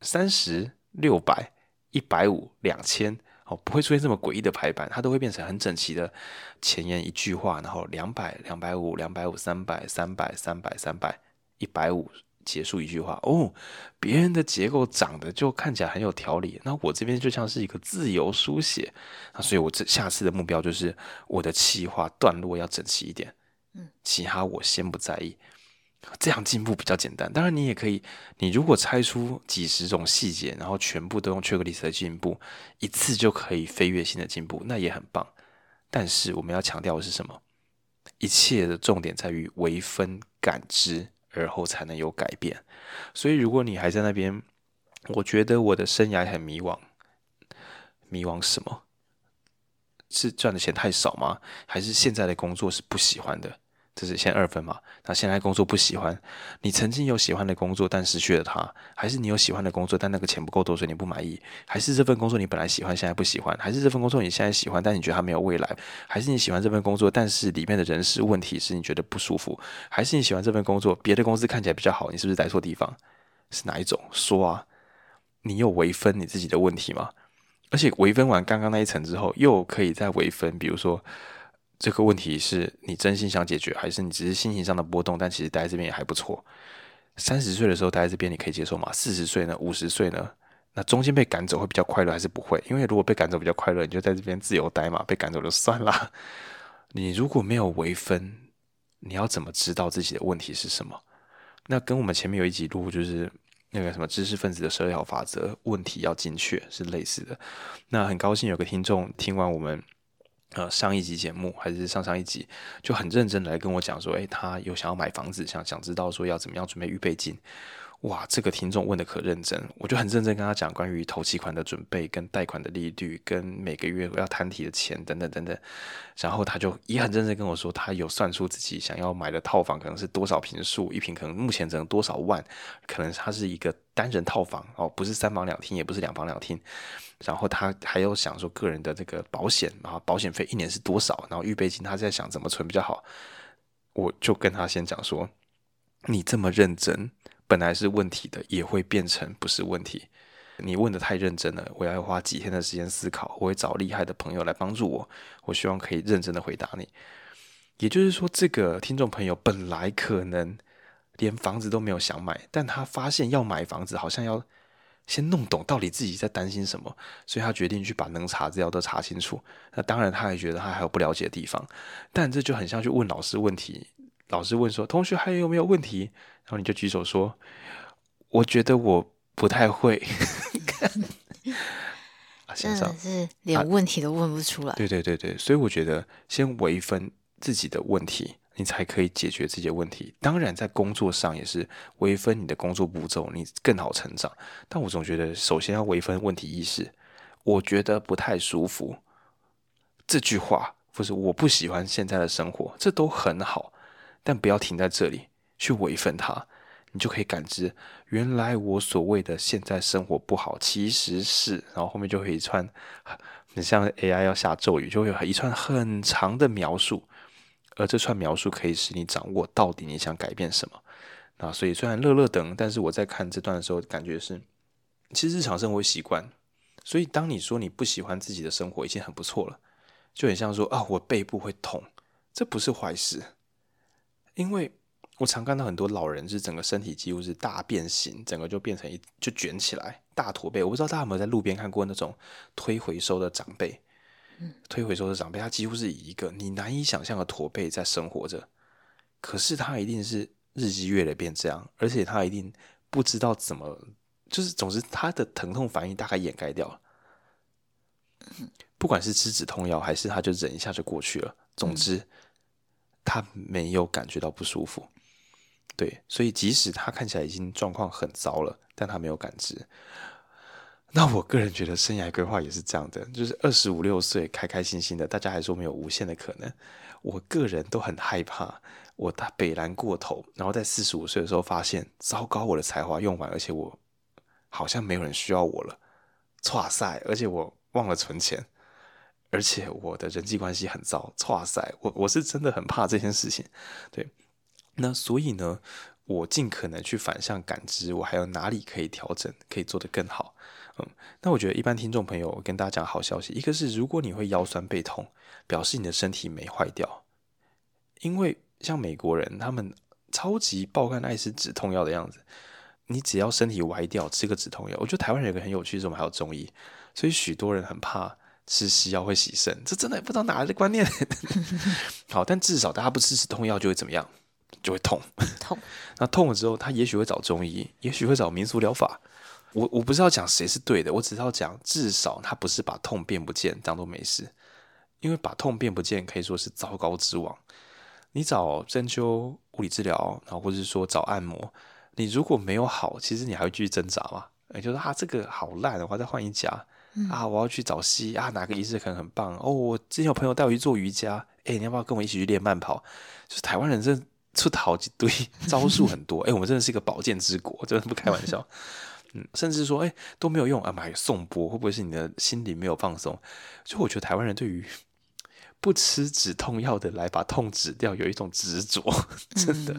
三十六百、一百五、两千哦，不会出现这么诡异的排版，它都会变成很整齐的前言一句话，然后两百、两百五、两百五、三百、三百、三百、三百、一百五结束一句话哦。别人的结构长得就看起来很有条理，那我这边就像是一个自由书写，那所以我这下次的目标就是我的气划段落要整齐一点。嗯其他我先不在意，这样进步比较简单。当然，你也可以，你如果拆出几十种细节，然后全部都用 checklist 的进步，一次就可以飞跃性的进步，那也很棒。但是我们要强调的是什么？一切的重点在于微分感知，而后才能有改变。所以，如果你还在那边，我觉得我的生涯很迷惘，迷惘什么？是赚的钱太少吗？还是现在的工作是不喜欢的？这是先二分嘛？那现在工作不喜欢，你曾经有喜欢的工作，但失去了它；还是你有喜欢的工作，但那个钱不够多，所以你不满意？还是这份工作你本来喜欢，现在不喜欢？还是这份工作你现在喜欢，但你觉得它没有未来？还是你喜欢这份工作，但是里面的人事问题是你觉得不舒服？还是你喜欢这份工作，别的公司看起来比较好，你是不是来错地方？是哪一种？说啊，你有微分你自己的问题吗？而且微分完刚刚那一层之后，又可以再微分。比如说，这个问题是你真心想解决，还是你只是心情上的波动？但其实待在这边也还不错。三十岁的时候待在这边，你可以接受吗？四十岁呢？五十岁呢？那中间被赶走会比较快乐，还是不会？因为如果被赶走比较快乐，你就在这边自由待嘛。被赶走就算了。你如果没有微分，你要怎么知道自己的问题是什么？那跟我们前面有一集录就是。那个什么知识分子的十二条法则，问题要精确是类似的。那很高兴有个听众听完我们呃上一集节目，还是上上一集，就很认真的来跟我讲说，诶，他有想要买房子，想想知道说要怎么样准备预备金。哇，这个听众问的可认真，我就很认真跟他讲关于头期款的准备、跟贷款的利率、跟每个月要摊提的钱等等等等。然后他就也很认真跟我说，他有算出自己想要买的套房可能是多少平数，一平可能目前只能多少万，可能他是一个单人套房哦，不是三房两厅，也不是两房两厅。然后他还有想说个人的这个保险啊，保险费一年是多少？然后预备金他在想怎么存比较好。我就跟他先讲说，你这么认真。本来是问题的，也会变成不是问题。你问得太认真了，我要花几天的时间思考。我会找厉害的朋友来帮助我。我希望可以认真的回答你。也就是说，这个听众朋友本来可能连房子都没有想买，但他发现要买房子，好像要先弄懂到底自己在担心什么，所以他决定去把能查资料都查清楚。那当然，他还觉得他还有不了解的地方，但这就很像去问老师问题。老师问说：“同学还有没有问题？”然后你就举手说：“我觉得我不太会。”真的是连问题都问不出来。对对对对，所以我觉得先微分自己的问题，你才可以解决自己的问题。当然，在工作上也是微分你的工作步骤，你更好成长。但我总觉得，首先要微分问题意识。我觉得不太舒服，这句话不是我不喜欢现在的生活，这都很好，但不要停在这里。去微分它，你就可以感知，原来我所谓的现在生活不好，其实是，然后后面就会一串，很像 AI 要下咒语，就会有一串很长的描述，而这串描述可以使你掌握到底你想改变什么。那所以虽然乐乐等，但是我在看这段的时候，感觉是，其实日常生活习惯。所以当你说你不喜欢自己的生活，已经很不错了。就很像说啊，我背部会痛，这不是坏事，因为我常看到很多老人是整个身体几乎是大变形，整个就变成一就卷起来大驼背。我不知道大家有没有在路边看过那种推回收的长辈，嗯推回收的长辈，他几乎是以一个你难以想象的驼背在生活着，可是他一定是日积月累变这样，而且他一定不知道怎么，就是总之他的疼痛反应大概掩盖掉了。不管是吃止痛药，还是他就忍一下就过去了。总之，他没有感觉到不舒服。对，所以即使他看起来已经状况很糟了，但他没有感知。那我个人觉得，生涯规划也是这样的，就是二十五六岁开开心心的，大家还说没有无限的可能。我个人都很害怕，我大北蓝过头，然后在四十五岁的时候发现，糟糕，我的才华用完，而且我好像没有人需要我了。剉赛，而且我。忘了存钱，而且我的人际关系很糟。哇塞，我我是真的很怕这件事情。对，那所以呢，我尽可能去反向感知，我还有哪里可以调整，可以做得更好。嗯，那我觉得一般听众朋友，跟大家讲好消息，一个是如果你会腰酸背痛，表示你的身体没坏掉。因为像美国人，他们超级爆肝爱吃止痛药的样子，你只要身体歪掉，吃个止痛药。我觉得台湾人有个很有趣，是我们还有中医。所以许多人很怕吃西药会洗肾，这真的不知道哪来的观念。好，但至少大家不吃止痛药就会怎么样？就会痛。痛。那痛了之后，他也许会找中医，也许会找民俗疗法。我我不是要讲谁是对的，我只是要讲，至少他不是把痛变不见，当做没事。因为把痛变不见可以说是糟糕之王。你找针灸、物理治疗，然后或者是说找按摩，你如果没有好，其实你还会继续挣扎嘛？也就是说，啊，这个好烂，我再换一家。啊！我要去找西啊，哪个仪式可能很棒哦？我之前有朋友带我去做瑜伽，哎，你要不要跟我一起去练慢跑？就是台湾人真的出好几堆 招数很多，哎，我们真的是一个宝剑之国，真的不开玩笑。嗯，甚至说，哎，都没有用啊，买颂钵会不会是你的心里没有放松？就我觉得台湾人对于不吃止痛药的来把痛止掉有一种执着，真的。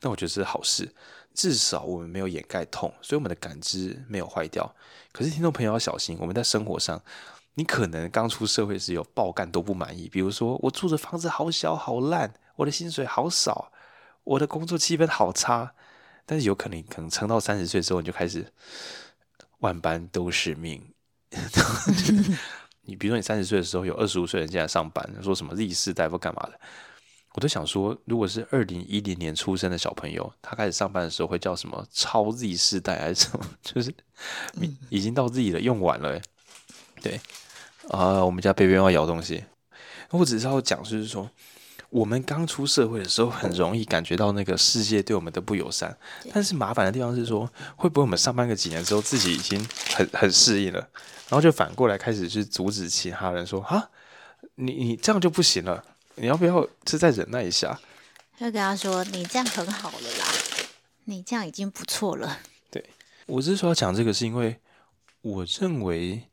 那我觉得是好事。至少我们没有掩盖痛，所以我们的感知没有坏掉。可是听众朋友要小心，我们在生活上，你可能刚出社会时有爆干都不满意，比如说我住的房子好小好烂，我的薪水好少，我的工作气氛好差。但是有可能可能撑到三十岁之后，你就开始万般都是命。你比如说你三十岁的时候有二十五岁人进来上班，说什么 Z 世代或干嘛的。我都想说，如果是二零一零年出生的小朋友，他开始上班的时候会叫什么超 Z 世代还是什么？就是已经到 Z 了，用完了。对啊，我们家贝贝要咬东西。我只是要讲，就是说，我们刚出社会的时候，很容易感觉到那个世界对我们的不友善。但是麻烦的地方是说，会不会我们上班个几年之后，自己已经很 很适应了，然后就反过来开始去阻止其他人说啊，你你这样就不行了。你要不要是再忍耐一下？就跟他说：“你这样很好了啦，你这样已经不错了。”对，我是说要讲这个，是因为我认为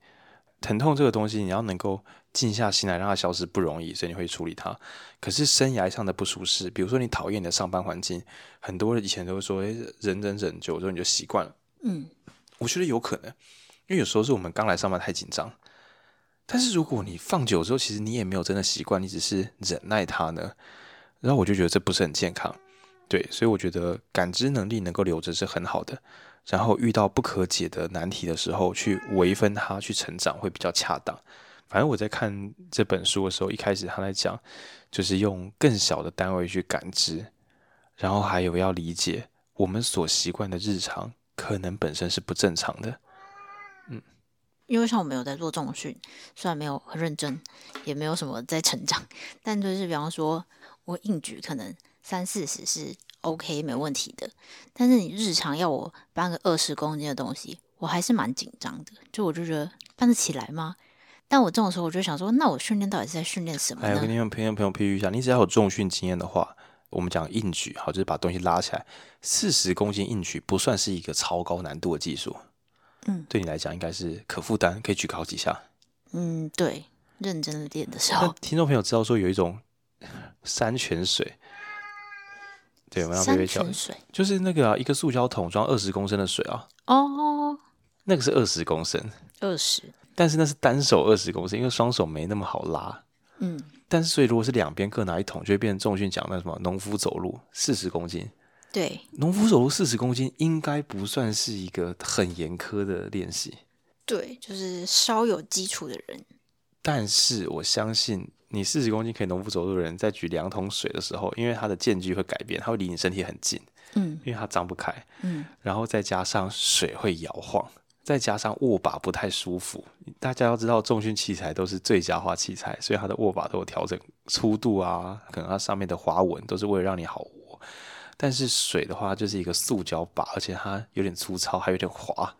疼痛这个东西，你要能够静下心来让它消失不容易，所以你会处理它。可是生涯上的不舒适，比如说你讨厌你的上班环境，很多人以前都会说：“哎，忍忍忍，久之后你就习惯了。”嗯，我觉得有可能，因为有时候是我们刚来上班太紧张。但是如果你放久之后，其实你也没有真的习惯，你只是忍耐它呢，然后我就觉得这不是很健康，对，所以我觉得感知能力能够留着是很好的，然后遇到不可解的难题的时候，去微分它去成长会比较恰当。反正我在看这本书的时候，一开始他在讲，就是用更小的单位去感知，然后还有要理解我们所习惯的日常可能本身是不正常的。嗯因为像我没有在做重训，虽然没有很认真，也没有什么在成长，但就是比方说，我硬举可能三四十是 OK 没问题的，但是你日常要我搬个二十公斤的东西，我还是蛮紧张的。就我就觉得搬得起来吗？但我这种时候我就想说，那我训练到底是在训练什么呢？哎，我跟你们朋友朋友比喻一下，你只要有重训经验的话，我们讲硬举，好，就是把东西拉起来，四十公斤硬举不算是一个超高难度的技术。嗯，对你来讲应该是可负担，可以举个好几下。嗯，对，认真的练的时候。听众朋友知道说有一种山泉水，对，我们要背背教。山泉水就是那个、啊、一个塑胶桶装二十公升的水啊。哦，那个是二十公升，二十，但是那是单手二十公升，因为双手没那么好拉。嗯，但是所以如果是两边各拿一桶，就会变成重训讲那什么农夫走路四十公斤。对，农夫走路四十公斤应该不算是一个很严苛的练习。对，就是稍有基础的人。但是我相信，你四十公斤可以农夫走路的人，在举两桶水的时候，因为他的间距会改变，他会离你身体很近，嗯，因为他张不开，嗯，然后再加上水会摇晃，再加上握把不太舒服。大家要知道，重训器材都是最佳化器材，所以它的握把都有调整粗度啊，可能它上面的滑纹都是为了让你好握。但是水的话，就是一个塑胶把，而且它有点粗糙，还有点滑，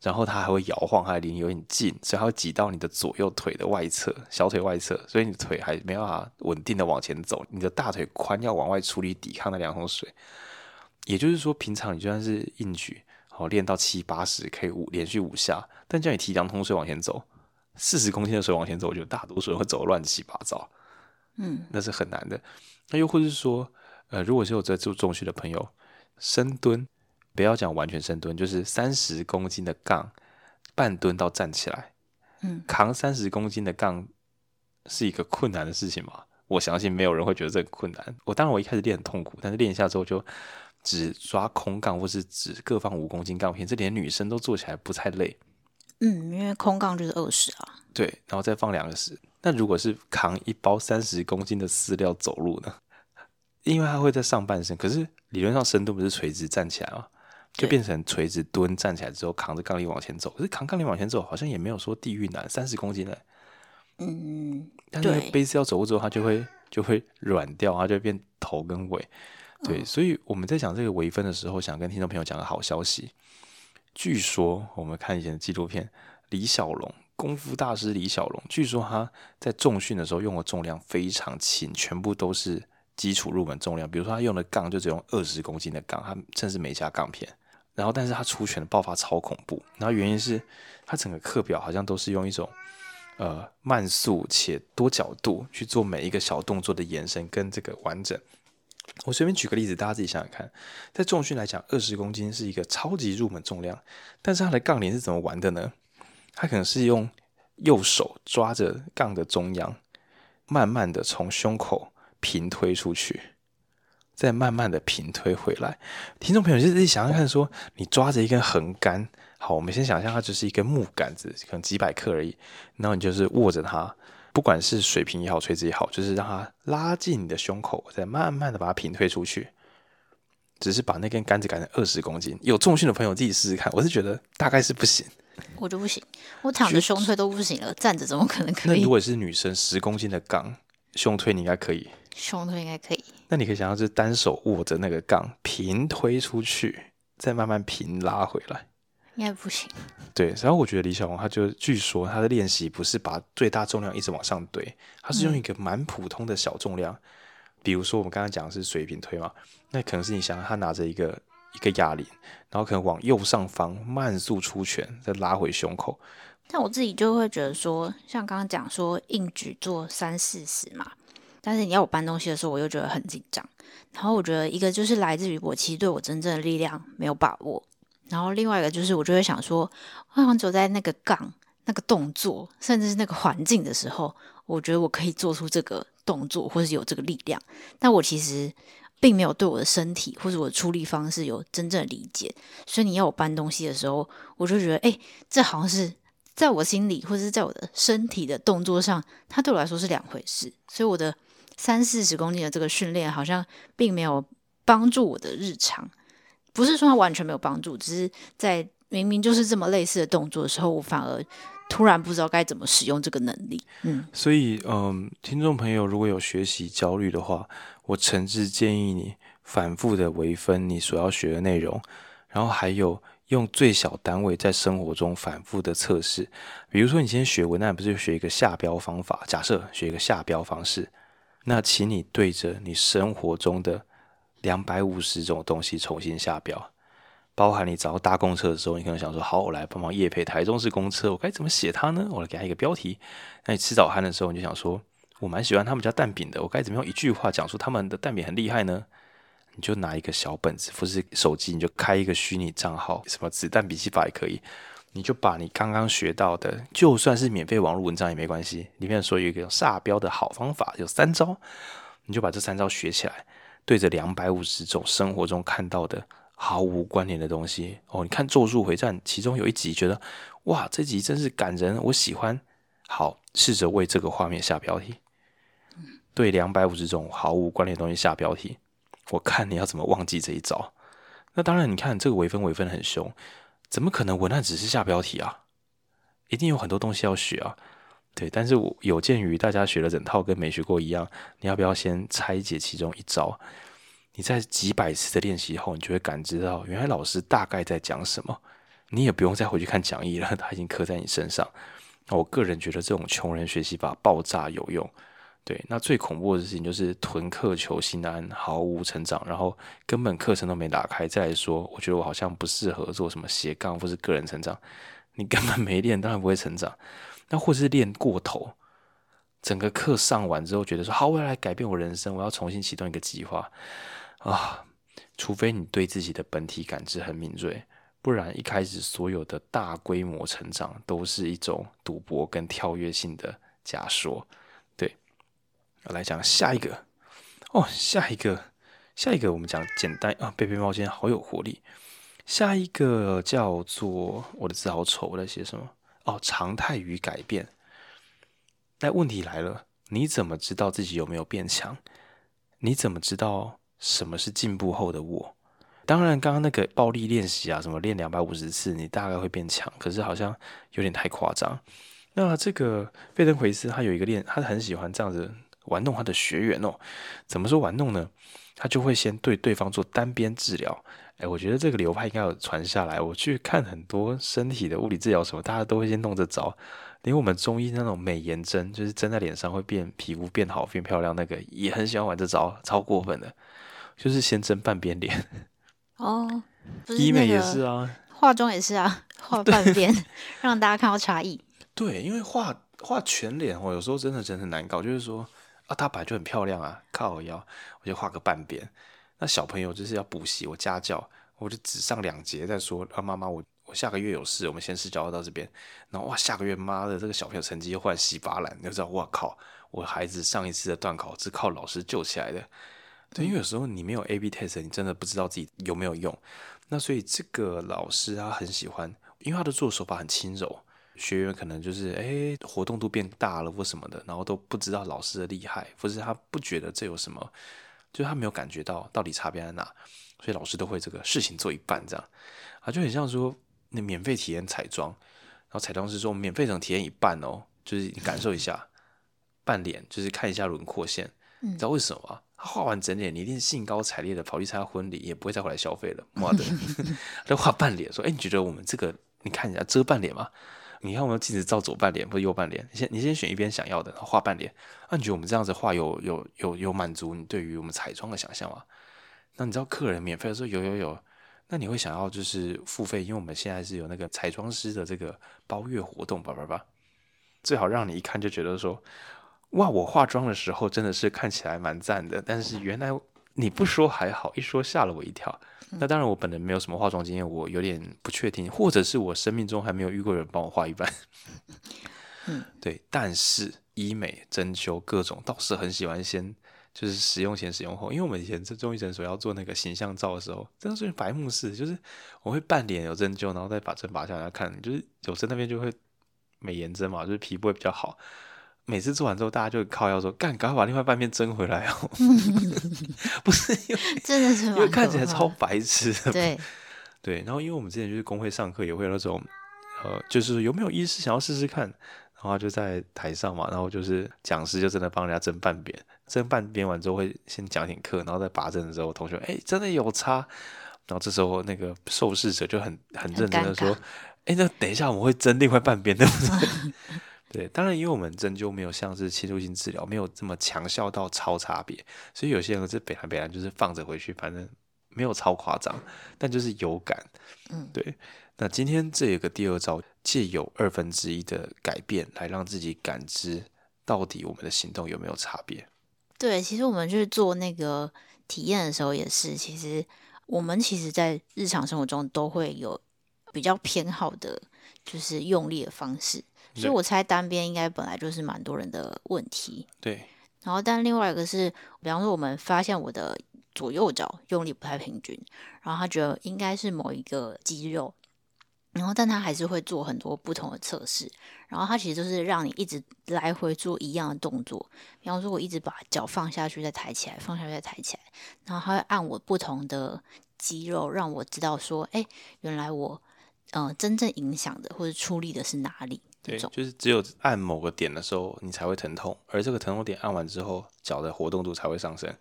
然后它还会摇晃，还离你有点近，所以它会挤到你的左右腿的外侧，小腿外侧，所以你的腿还没办法稳定的往前走，你的大腿宽要往外处理抵抗那两桶水。也就是说，平常你就算是硬举，好练到七八十，可以五连续五下，但叫你提两桶水往前走，四十公斤的水往前走，我觉得大多数人会走乱七八糟，嗯，那是很难的。那又或者是说，呃，如果是有在做重训的朋友，深蹲不要讲完全深蹲，就是三十公斤的杠半蹲到站起来，嗯，扛三十公斤的杠是一个困难的事情吗？我相信没有人会觉得这很困难。我当然我一开始练很痛苦，但是练一下之后就只抓空杠或是只各放五公斤杠片，这连女生都做起来不太累。嗯，因为空杠就是二十啊。对，然后再放两个十。那如果是扛一包三十公斤的饲料走路呢？因为它会在上半身，可是理论上深蹲不是垂直站起来吗？就变成垂直蹲站起来之后扛着杠铃往前走。可是扛杠铃往前走好像也没有说地狱难，三十公斤的。嗯，但是贝斯要走路之后，它就会就会软掉，它就会变头跟尾。对，嗯、所以我们在讲这个微分的时候，想跟听众朋友讲个好消息。据说我们看以前的纪录片，李小龙。功夫大师李小龙，据说他在重训的时候用的重量非常轻，全部都是基础入门重量。比如说他用的杠就只用二十公斤的杠，他甚至没加杠片。然后，但是他出拳的爆发超恐怖。然后原因是他整个课表好像都是用一种呃慢速且多角度去做每一个小动作的延伸跟这个完整。我随便举个例子，大家自己想想看，在重训来讲，二十公斤是一个超级入门重量，但是它的杠铃是怎么玩的呢？它可能是用右手抓着杠的中央，慢慢的从胸口平推出去，再慢慢的平推回来。听众朋友，就自己想想看，说你抓着一根横杆，好，我们先想象它只是一根木杆子，可能几百克而已。然后你就是握着它，不管是水平也好，垂直也好，就是让它拉近你的胸口，再慢慢的把它平推出去。只是把那根杆子改成二十公斤，有重训的朋友自己试试看。我是觉得大概是不行。我就不行，我躺着胸推都不行了，站着怎么可能可以？那如果是女生十公斤的杠，胸推你应该可以。胸推应该可以。那你可以想象，是单手握着那个杠平推出去，再慢慢平拉回来，应该不行。对，然后我觉得李小龙他就据说他的练习不是把最大重量一直往上堆，他是用一个蛮普通的小重量，嗯、比如说我们刚刚讲的是水平推嘛，那可能是你想他拿着一个。一个哑铃，然后可能往右上方慢速出拳，再拉回胸口。但我自己就会觉得说，像刚刚讲说硬举做三四十嘛，但是你要我搬东西的时候，我又觉得很紧张。然后我觉得一个就是来自于我其实对我真正的力量没有把握，然后另外一个就是我就会想说，我好像走在那个杠、那个动作，甚至是那个环境的时候，我觉得我可以做出这个动作，或是有这个力量。但我其实。并没有对我的身体或者我的出力方式有真正理解，所以你要我搬东西的时候，我就觉得，哎，这好像是在我心里或者是在我的身体的动作上，它对我来说是两回事。所以我的三四十公斤的这个训练，好像并没有帮助我的日常。不是说它完全没有帮助，只是在明明就是这么类似的动作的时候，我反而突然不知道该怎么使用这个能力。嗯，所以，嗯，听众朋友如果有学习焦虑的话，我诚挚建议你反复的微分你所要学的内容，然后还有用最小单位在生活中反复的测试。比如说，你今天学文案不是学一个下标方法？假设学一个下标方式，那请你对着你生活中的两百五十种东西重新下标，包含你找到搭公车的时候，你可能想说：好，我来帮忙业配台中市公车，我该怎么写它呢？我来给它一个标题。那你吃早餐的时候，你就想说。我蛮喜欢他们家蛋饼的，我该怎么用一句话讲出他们的蛋饼很厉害呢？你就拿一个小本子，或是手机，你就开一个虚拟账号，什么子弹笔记法也可以，你就把你刚刚学到的，就算是免费网络文章也没关系，里面说有一个煞标的好方法，有三招，你就把这三招学起来，对着两百五十种生活中看到的毫无关联的东西哦。你看《咒术回战》，其中有一集觉得哇，这集真是感人，我喜欢。好，试着为这个画面下标题，对两百五十种毫无关联的东西下标题，我看你要怎么忘记这一招。那当然，你看这个微分微分很凶。怎么可能文案只是下标题啊？一定有很多东西要学啊。对，但是我有鉴于大家学了整套跟没学过一样，你要不要先拆解其中一招？你在几百次的练习后，你就会感知到原来老师大概在讲什么。你也不用再回去看讲义了，他已经刻在你身上。那我个人觉得这种穷人学习法爆炸有用。对，那最恐怖的事情就是囤课求心安，毫无成长，然后根本课程都没打开。再来说，我觉得我好像不适合做什么斜杠或是个人成长。你根本没练，当然不会成长。那或者是练过头，整个课上完之后，觉得说好，我要来改变我人生，我要重新启动一个计划啊！除非你对自己的本体感知很敏锐，不然一开始所有的大规模成长都是一种赌博跟跳跃性的假说。我来讲下一个哦，下一个，下一个，我们讲简单啊。贝贝猫今天好有活力。下一个叫做我的字好丑，我在写什么？哦，常态与改变。那问题来了，你怎么知道自己有没有变强？你怎么知道什么是进步后的我？当然，刚刚那个暴力练习啊，什么练两百五十次，你大概会变强，可是好像有点太夸张。那这个费登奎斯他有一个练，他很喜欢这样子。玩弄他的学员哦，怎么说玩弄呢？他就会先对对方做单边治疗。哎，我觉得这个流派应该有传下来。我去看很多身体的物理治疗什么，大家都会先弄这招。连我们中医那种美颜针，就是针在脸上会变皮肤变好变漂亮，那个也很喜欢玩这招，超过分的。就是先针半边脸。哦，医美也是啊，化妆也是啊，画半边 让大家看到差异。对，因为画画全脸哦，有时候真的真的很难搞，就是说。啊，她本来就很漂亮啊，靠我腰，我就画个半边。那小朋友就是要补习，我家教，我就只上两节再说。啊，妈妈，我我下个月有事，我们先试教到这边。然后哇，下个月妈的这个小朋友成绩又换稀巴烂，你就知道，哇靠，我孩子上一次的段考是靠老师救起来的。对，因为有时候你没有 A/B test，你真的不知道自己有没有用。那所以这个老师他很喜欢，因为他的做手法很轻柔。学员可能就是诶，活动度变大了或什么的，然后都不知道老师的厉害，或是他不觉得这有什么，就是他没有感觉到到底差别在哪，所以老师都会这个事情做一半这样，啊，就很像说你免费体验彩妆，然后彩妆师说免费只能体验一半哦，就是你感受一下半脸，就是看一下轮廓线，你知道为什么吗？他画完整脸，你一定兴高采烈的跑去参加婚礼，也不会再回来消费了，妈的，他画半脸说，诶，你觉得我们这个你看一下遮半脸吗？你看，我们镜子照左半脸或者右半脸，你先你先选一边想要的，然后画半脸。那你觉得我们这样子画有有有有满足你对于我们彩妆的想象吗？那你知道客人免费的时候有有有，那你会想要就是付费，因为我们现在是有那个彩妆师的这个包月活动，叭叭叭，最好让你一看就觉得说，哇，我化妆的时候真的是看起来蛮赞的，但是原来你不说还好，一说吓了我一跳。那当然，我本人没有什么化妆经验，我有点不确定，或者是我生命中还没有遇过人帮我化一半。嗯，对。但是医美、针灸各种倒是很喜欢先就是使用前、使用后，因为我们以前在中医诊所要做那个形象照的时候，真的是白目式，就是我会半脸有针灸，然后再把针拔下来看，就是有针那边就会美颜针嘛，就是皮肤会比较好。每次做完之后，大家就会靠腰说：“干，赶快把另外半边争回来哦！” 不是因为 真的是因为看起来超白痴。对 对，然后因为我们之前就是工会上课，也会有那种呃，就是有没有意思想要试试看，然后就在台上嘛，然后就是讲师就真的帮人家争半边，争半边完之后会先讲点课，然后再拔针的时候，同学哎真的有差，然后这时候那个受试者就很很认真的说：“哎，那等一下我们会争另外半边，对不对？”对，当然，因为我们针灸没有像是侵入性治疗，没有这么强效到超差别，所以有些人是北蓝北蓝，就是放着回去，反正没有超夸张，但就是有感。嗯，对。那今天这有个第二招，借由二分之一的改变来让自己感知到底我们的行动有没有差别。对，其实我们去做那个体验的时候也是，其实我们其实在日常生活中都会有比较偏好的就是用力的方式。所以我猜单边应该本来就是蛮多人的问题。对。然后，但另外一个是，比方说我们发现我的左右脚用力不太平均，然后他觉得应该是某一个肌肉，然后但他还是会做很多不同的测试，然后他其实就是让你一直来回做一样的动作。比方说，我一直把脚放下去再抬起来，放下去再抬起来，然后他会按我不同的肌肉，让我知道说，哎，原来我嗯、呃、真正影响的或者出力的是哪里。对，就是只有按某个点的时候，你才会疼痛，而这个疼痛点按完之后，脚的活动度才会上升。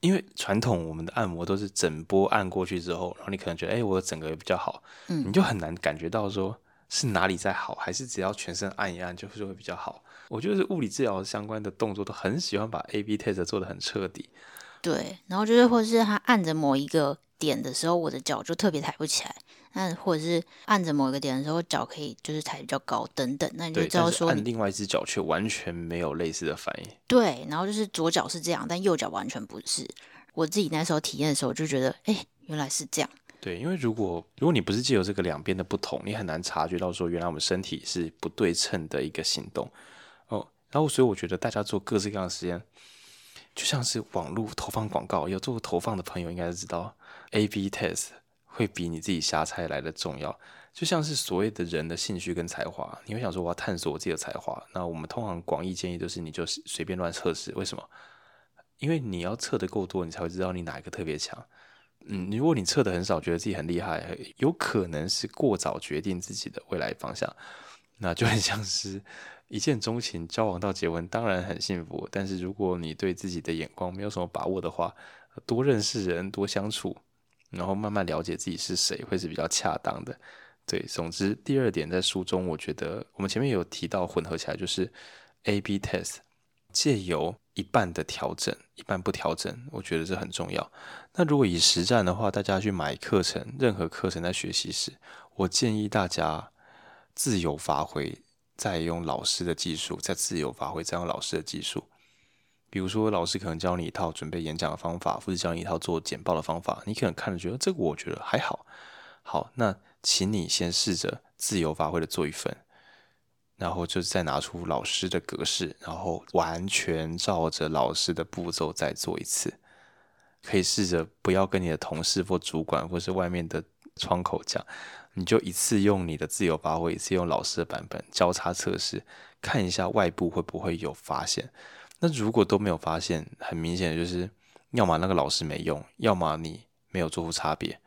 因为传统我们的按摩都是整波按过去之后，然后你可能觉得，哎，我整个也比较好，嗯，你就很难感觉到说是哪里在好，还是只要全身按一按就是会比较好。我觉得是物理治疗相关的动作都很喜欢把 A/B test 做的很彻底。对，然后就是或者是他按着某一个点的时候，我的脚就特别抬不起来。那或者是按着某一个点的时候，脚可以就是抬比较高等等，那你就知道说，按另外一只脚却完全没有类似的反应。对，然后就是左脚是这样，但右脚完全不是。我自己那时候体验的时候，就觉得，哎、欸，原来是这样。对，因为如果如果你不是借由这个两边的不同，你很难察觉到说，原来我们身体是不对称的一个行动。哦，然后所以我觉得大家做各式各样的实验，就像是网络投放广告，有做过投放的朋友应该知道 A/B test。会比你自己瞎猜来的重要，就像是所谓的人的兴趣跟才华，你会想说我要探索我自己的才华，那我们通常广义建议都是你就随便乱测试，为什么？因为你要测得够多，你才会知道你哪一个特别强。嗯，如果你测得很少，觉得自己很厉害，有可能是过早决定自己的未来方向，那就很像是一见钟情，交往到结婚，当然很幸福，但是如果你对自己的眼光没有什么把握的话，多认识人，多相处。然后慢慢了解自己是谁，会是比较恰当的。对，总之第二点在书中，我觉得我们前面有提到混合起来就是 A/B test，借由一半的调整，一半不调整，我觉得这很重要。那如果以实战的话，大家去买课程，任何课程在学习时，我建议大家自由发挥，再用老师的技术，再自由发挥，再用老师的技术。比如说，老师可能教你一套准备演讲的方法，或者教你一套做简报的方法，你可能看着觉得这个我觉得还好。好，那请你先试着自由发挥的做一份，然后就再拿出老师的格式，然后完全照着老师的步骤再做一次。可以试着不要跟你的同事或主管或是外面的窗口讲，你就一次用你的自由发挥，一次用老师的版本交叉测试，看一下外部会不会有发现。那如果都没有发现，很明显的就是，要么那个老师没用，要么你没有做出差别。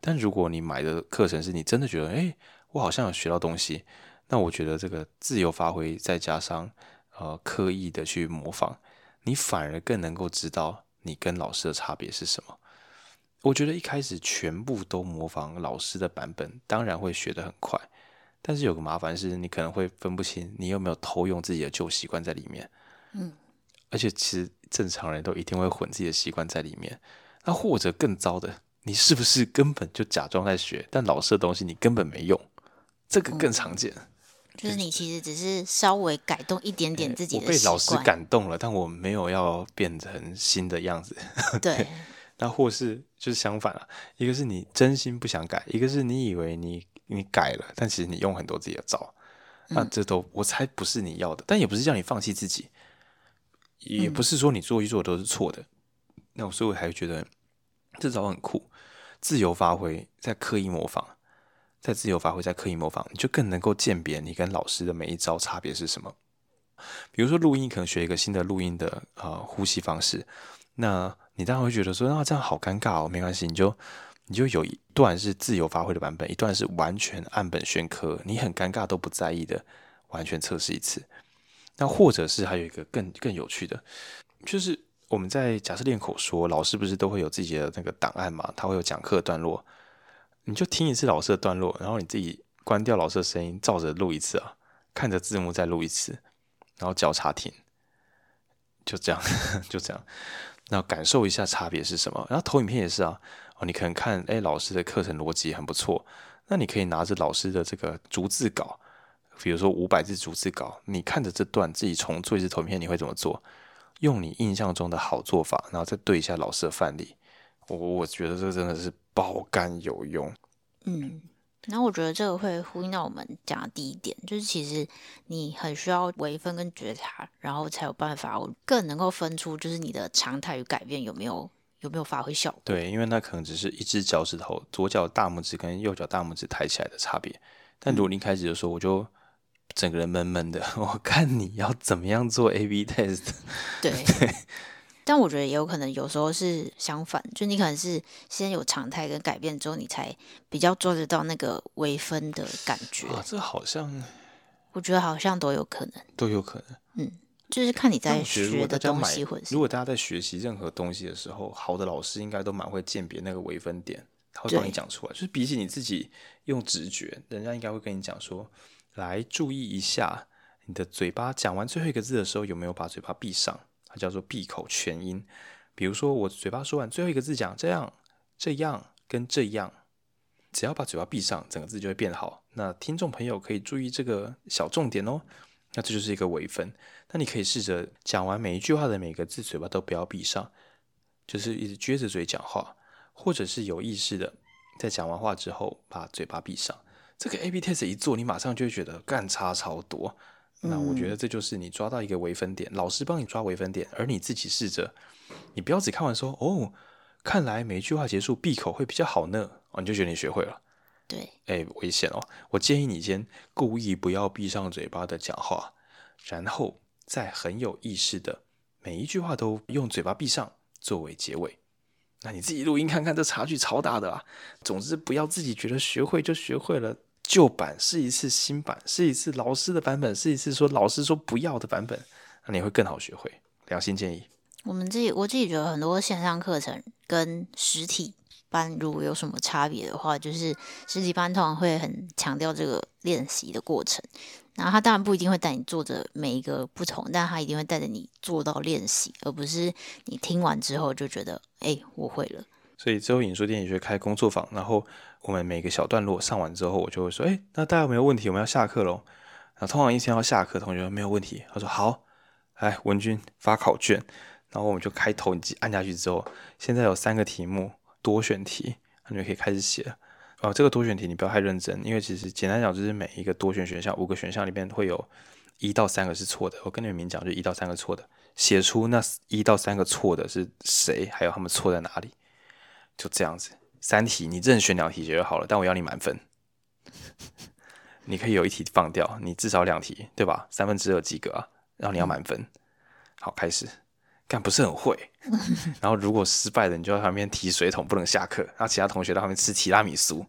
但如果你买的课程是你真的觉得，哎，我好像有学到东西，那我觉得这个自由发挥再加上呃刻意的去模仿，你反而更能够知道你跟老师的差别是什么。我觉得一开始全部都模仿老师的版本，当然会学得很快，但是有个麻烦是，你可能会分不清你有没有偷用自己的旧习惯在里面。嗯。而且其实正常人都一定会混自己的习惯在里面，那或者更糟的，你是不是根本就假装在学，但老师的东西你根本没用，这个更常见。嗯，就是你其实只是稍微改动一点点自己的被老师感动了，但我没有要变成新的样子。对，那或是就是相反了，一个是你真心不想改，一个是你以为你你改了，但其实你用很多自己的招，那这都我猜不是你要的，但也不是叫你放弃自己。也不是说你做一做都是错的，嗯、那我所以我还觉得这招很酷，自由发挥再刻意模仿，再自由发挥再刻意模仿，你就更能够鉴别你跟老师的每一招差别是什么。比如说录音，可能学一个新的录音的呃呼吸方式，那你当然会觉得说，那、啊、这样好尴尬哦，没关系，你就你就有一段是自由发挥的版本，一段是完全按本宣科，你很尴尬都不在意的，完全测试一次。那或者是还有一个更更有趣的，就是我们在假设练口说，老师不是都会有自己的那个档案嘛？他会有讲课段落，你就听一次老师的段落，然后你自己关掉老师的声音，照着录一次啊，看着字幕再录一次，然后交叉听，就这样 就这样，然后感受一下差别是什么。然后投影片也是啊，哦，你可能看，哎，老师的课程逻辑很不错，那你可以拿着老师的这个逐字稿。比如说五百字逐字稿，你看着这段自己重做一次投影片，你会怎么做？用你印象中的好做法，然后再对一下老师的范例。我我觉得这真的是爆肝有用。嗯，然后我觉得这个会呼应到我们讲的第一点，就是其实你很需要微分跟觉察，然后才有办法更能够分出，就是你的常态与改变有没有有没有发挥效果。对，因为那可能只是一只脚趾头，左脚大拇指跟右脚大拇指抬起来的差别。但如果你一开始就说，我就整个人闷闷的，我看你要怎么样做 A/B test。对。对但我觉得也有可能，有时候是相反，就你可能是先有常态跟改变之后，你才比较做得到那个微分的感觉。啊，这好像，我觉得好像都有可能，都有可能。嗯，就是看你在学的东西，或者如果大家在学习任何东西的时候，好的老师应该都蛮会鉴别那个微分点，他会帮你讲出来。就是比起你自己用直觉，人家应该会跟你讲说，来注意一下你的嘴巴讲完最后一个字的时候，有没有把嘴巴闭上。它叫做闭口全音，比如说我嘴巴说完最后一个字讲这样、这样跟这样，只要把嘴巴闭上，整个字就会变好。那听众朋友可以注意这个小重点哦。那这就是一个微分。那你可以试着讲完每一句话的每个字，嘴巴都不要闭上，就是一直撅着嘴讲话，或者是有意识的在讲完话之后把嘴巴闭上。这个 A/B test 一做，你马上就会觉得干差超多。那我觉得这就是你抓到一个微分点，老师帮你抓微分点，而你自己试着，你不要只看完说哦，看来每一句话结束闭口会比较好呢，哦，你就觉得你学会了。对，哎，危险哦！我建议你先故意不要闭上嘴巴的讲话，然后再很有意识的每一句话都用嘴巴闭上作为结尾。那你自己录音看看，这差距超大的啊！总之不要自己觉得学会就学会了。旧版试一次，新版试一次，老师的版本试一次，说老师说不要的版本，那你会更好学会。良心建议。我们自己我自己觉得很多线上课程跟实体班如果有什么差别的话，就是实体班通常会很强调这个练习的过程，然后他当然不一定会带你做着每一个不同，但他一定会带着你做到练习，而不是你听完之后就觉得哎，我会了。所以之后影说电影学开工作坊，然后我们每个小段落上完之后，我就会说：“哎，那大家没有问题？我们要下课喽。”那通常一天要下课，同学没有问题。他说：“好，来文君发考卷。”然后我们就开投影机按下去之后，现在有三个题目多选题，你们可以开始写了。哦，这个多选题你不要太认真，因为其实简单讲就是每一个多选选项五个选项里面会有一到三个是错的。我跟你们明讲，就一到三个错的，写出那一到三个错的是谁，还有他们错在哪里。就这样子，三题你任选两题就好了，但我要你满分。你可以有一题放掉，你至少两题，对吧？三分之二及格啊，然后你要满分。好，开始。干不是很会，然后如果失败了，你就在旁边提水桶，不能下课。然后其他同学在旁边吃提拉米苏。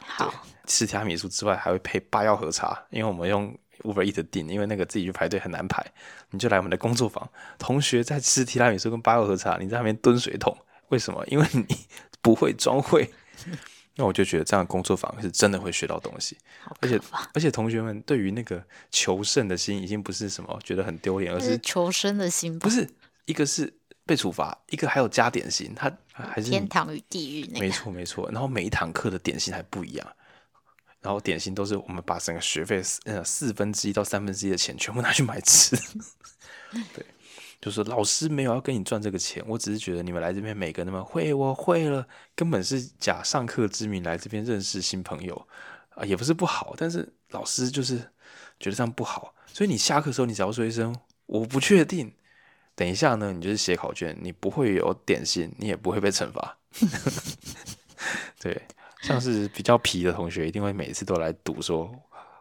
好，吃提拉米苏之外，还会配八药和茶，因为我们用 Uber Eats 订，因为那个自己去排队很难排。你就来我们的工作坊，同学在吃提拉米苏跟八药和茶，你在旁边蹲水桶。为什么？因为你不会装会，那我就觉得这样工作坊是真的会学到东西，而且而且同学们对于那个求胜的心已经不是什么觉得很丢脸，而是求生的心。不是一个是被处罚，一个还有加点心，他还是天堂与地狱那个。没错没错，然后每一堂课的点心还不一样，然后点心都是我们把整个学费呃四分之一到三分之一的钱全部拿去买吃，对。就是老师没有要跟你赚这个钱，我只是觉得你们来这边每个人都会，我会了，根本是假上课之名来这边认识新朋友啊，也不是不好，但是老师就是觉得这样不好，所以你下课的时候你只要说一声我不确定，等一下呢，你就是写考卷，你不会有点心，你也不会被惩罚。对，像是比较皮的同学，一定会每次都来赌说。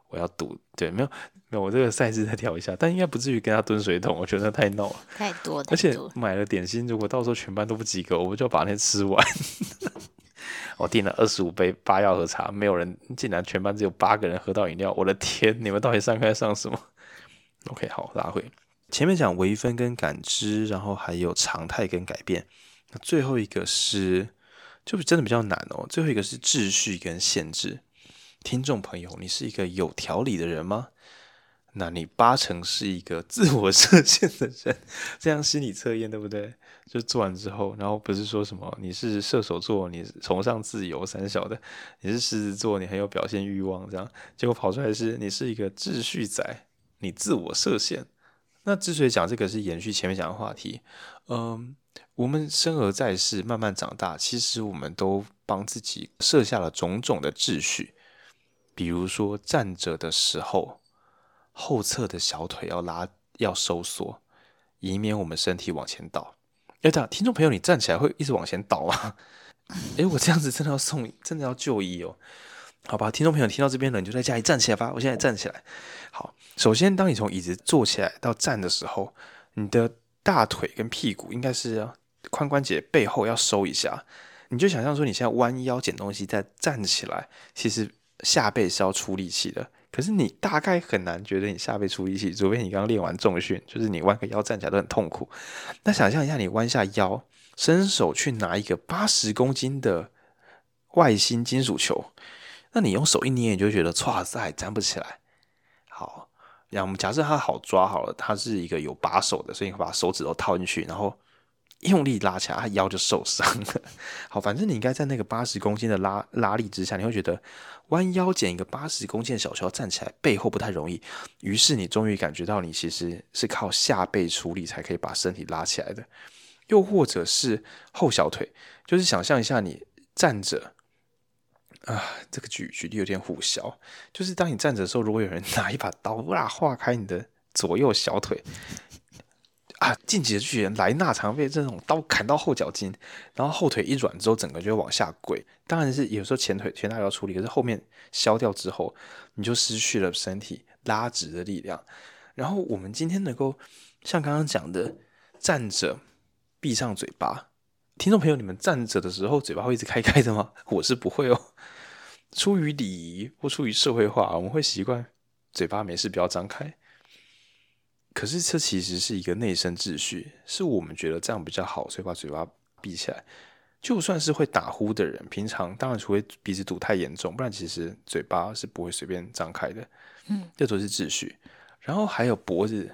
我要赌，对，没有没有，我这个赛事再跳一下，但应该不至于跟他蹲水桶，我觉得太闹了，太多，而且买了点心，如果到时候全班都不及格，我们就把那吃完。我订了二十五杯八药和茶，没有人，竟然全班只有八个人喝到饮料，我的天，你们到底上课在上什么？OK，好，拉回前面讲微分跟感知，然后还有常态跟改变，那最后一个是，就真的比较难哦，最后一个是秩序跟限制。听众朋友，你是一个有条理的人吗？那你八成是一个自我设限的人。这样心理测验对不对？就做完之后，然后不是说什么你是射手座，你崇尚自由三小的；你是狮子座，你很有表现欲望，这样结果跑出来是你是一个秩序仔，你自我设限。那之所以讲这个是延续前面讲的话题，嗯，我们生而在世，慢慢长大，其实我们都帮自己设下了种种的秩序。比如说站着的时候，后侧的小腿要拉，要收缩，以免我们身体往前倒。哎，等下，听众朋友，你站起来会一直往前倒吗？哎，我这样子真的要送，真的要就医哦。好吧，听众朋友听到这边了，你就在家里站起来吧。我现在站起来。好，首先，当你从椅子坐起来到站的时候，你的大腿跟屁股应该是髋关节背后要收一下。你就想象说，你现在弯腰捡东西再站起来，其实下背是要出力气的。可是你大概很难觉得你下背出力气，除非你刚练完重训，就是你弯个腰站起来都很痛苦。那想象一下，你弯下腰，伸手去拿一个八十公斤的外星金属球，那你用手一捏，你就觉得唰塞站不起来。好，然后我们假设它好抓好了，它是一个有把手的，所以你会把手指头套进去，然后。用力拉起来，他腰就受伤了。好，反正你应该在那个八十公斤的拉拉力之下，你会觉得弯腰捡一个八十公斤的小球站起来背后不太容易。于是你终于感觉到，你其实是靠下背出力才可以把身体拉起来的。又或者是后小腿，就是想象一下你站着啊，这个举举例有点虎啸，就是当你站着的时候，如果有人拿一把刀哇划开你的左右小腿。啊！进击的巨人莱纳常被这种刀砍到后脚筋，然后后腿一软之后，整个就往下跪。当然是有时候前腿前大要处理，可是后面削掉之后，你就失去了身体拉直的力量。然后我们今天能够像刚刚讲的站着闭上嘴巴，听众朋友，你们站着的时候嘴巴会一直开开的吗？我是不会哦。出于礼仪或出于社会化，我们会习惯嘴巴没事不要张开。可是这其实是一个内生秩序，是我们觉得这样比较好，所以把嘴巴闭起来。就算是会打呼的人，平常当然除非鼻子堵太严重，不然其实嘴巴是不会随便张开的。嗯，这都是秩序。然后还有脖子，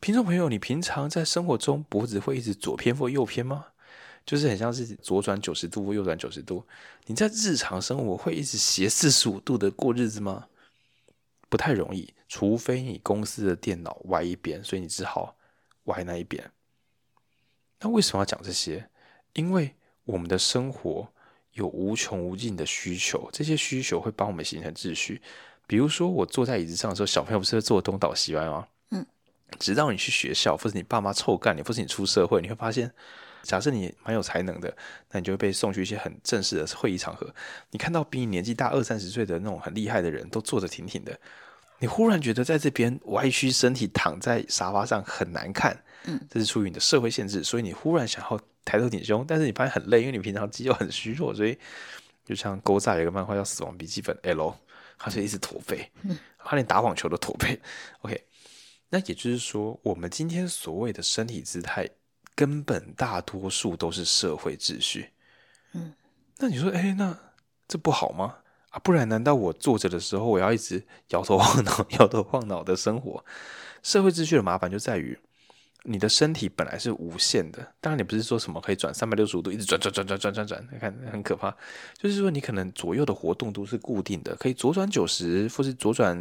听众朋友，你平常在生活中脖子会一直左偏或右偏吗？就是很像是左转九十度或右转九十度。你在日常生活会一直斜四十五度的过日子吗？不太容易，除非你公司的电脑歪一边，所以你只好歪那一边。那为什么要讲这些？因为我们的生活有无穷无尽的需求，这些需求会帮我们形成秩序。比如说，我坐在椅子上的时候，小朋友不是会坐东倒西歪吗？嗯，直到你去学校，或是你爸妈臭干你，或是你出社会，你会发现，假设你蛮有才能的，那你就会被送去一些很正式的会议场合。你看到比你年纪大二三十岁的那种很厉害的人，都坐着挺挺的。你忽然觉得在这边歪曲身体躺在沙发上很难看，嗯，这是出于你的社会限制，所以你忽然想要抬头挺胸，但是你发现很累，因为你平常肌肉很虚弱，所以就像勾扎有一个漫画叫《死亡笔记本》L，他就一直驼背，嗯，他连打网球都驼背。OK，那也就是说，我们今天所谓的身体姿态，根本大多数都是社会秩序，嗯，那你说，哎，那这不好吗？啊，不然难道我坐着的时候，我要一直摇头晃脑、摇头晃脑的生活？社会秩序的麻烦就在于，你的身体本来是无限的。当然，你不是说什么可以转三百六十五度，一直转转转转转转转，你看很可怕。就是说，你可能左右的活动都是固定的，可以左转九十，或是左转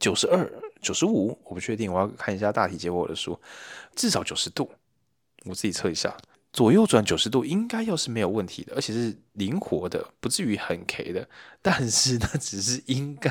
九十二、九十五，我不确定，我要看一下大体结果我的书，至少九十度，我自己测一下。左右转九十度应该要是没有问题的，而且是灵活的，不至于很 K 的。但是那只是应该。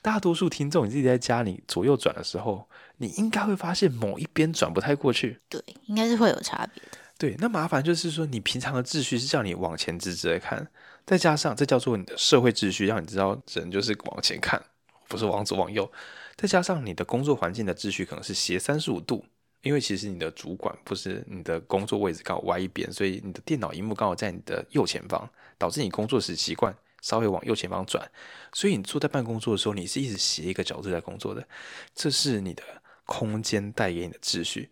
大多数听众，你自己在家里左右转的时候，你应该会发现某一边转不太过去。对，应该是会有差别的。对，那麻烦就是说，你平常的秩序是叫你往前直直的看，再加上这叫做你的社会秩序，让你知道人就是往前看，不是往左往右。再加上你的工作环境的秩序可能是斜三十五度。因为其实你的主管不是你的工作位置刚好歪一边，所以你的电脑荧幕刚好在你的右前方，导致你工作时习惯稍微往右前方转，所以你坐在办公桌的时候，你是一直斜一个角度在工作的，这是你的空间带给你的秩序。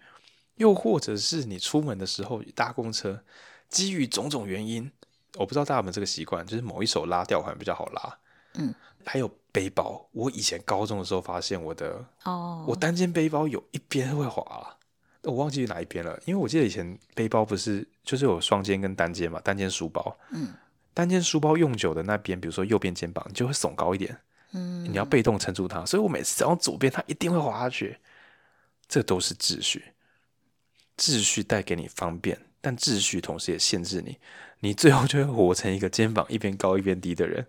又或者是你出门的时候搭公车，基于种种原因，我不知道大家有没有这个习惯，就是某一手拉吊环比较好拉，嗯，还有背包，我以前高中的时候发现我的哦，我单肩背包有一边会滑。我忘记哪一边了，因为我记得以前背包不是就是有双肩跟单肩嘛，单肩书包，嗯，单肩书包用久的那边，比如说右边肩膀，你就会耸高一点，嗯，你要被动撑住它，所以我每次只要左边，它一定会滑下去。这都是秩序，秩序带给你方便，但秩序同时也限制你，你最后就会活成一个肩膀一边高一边低的人。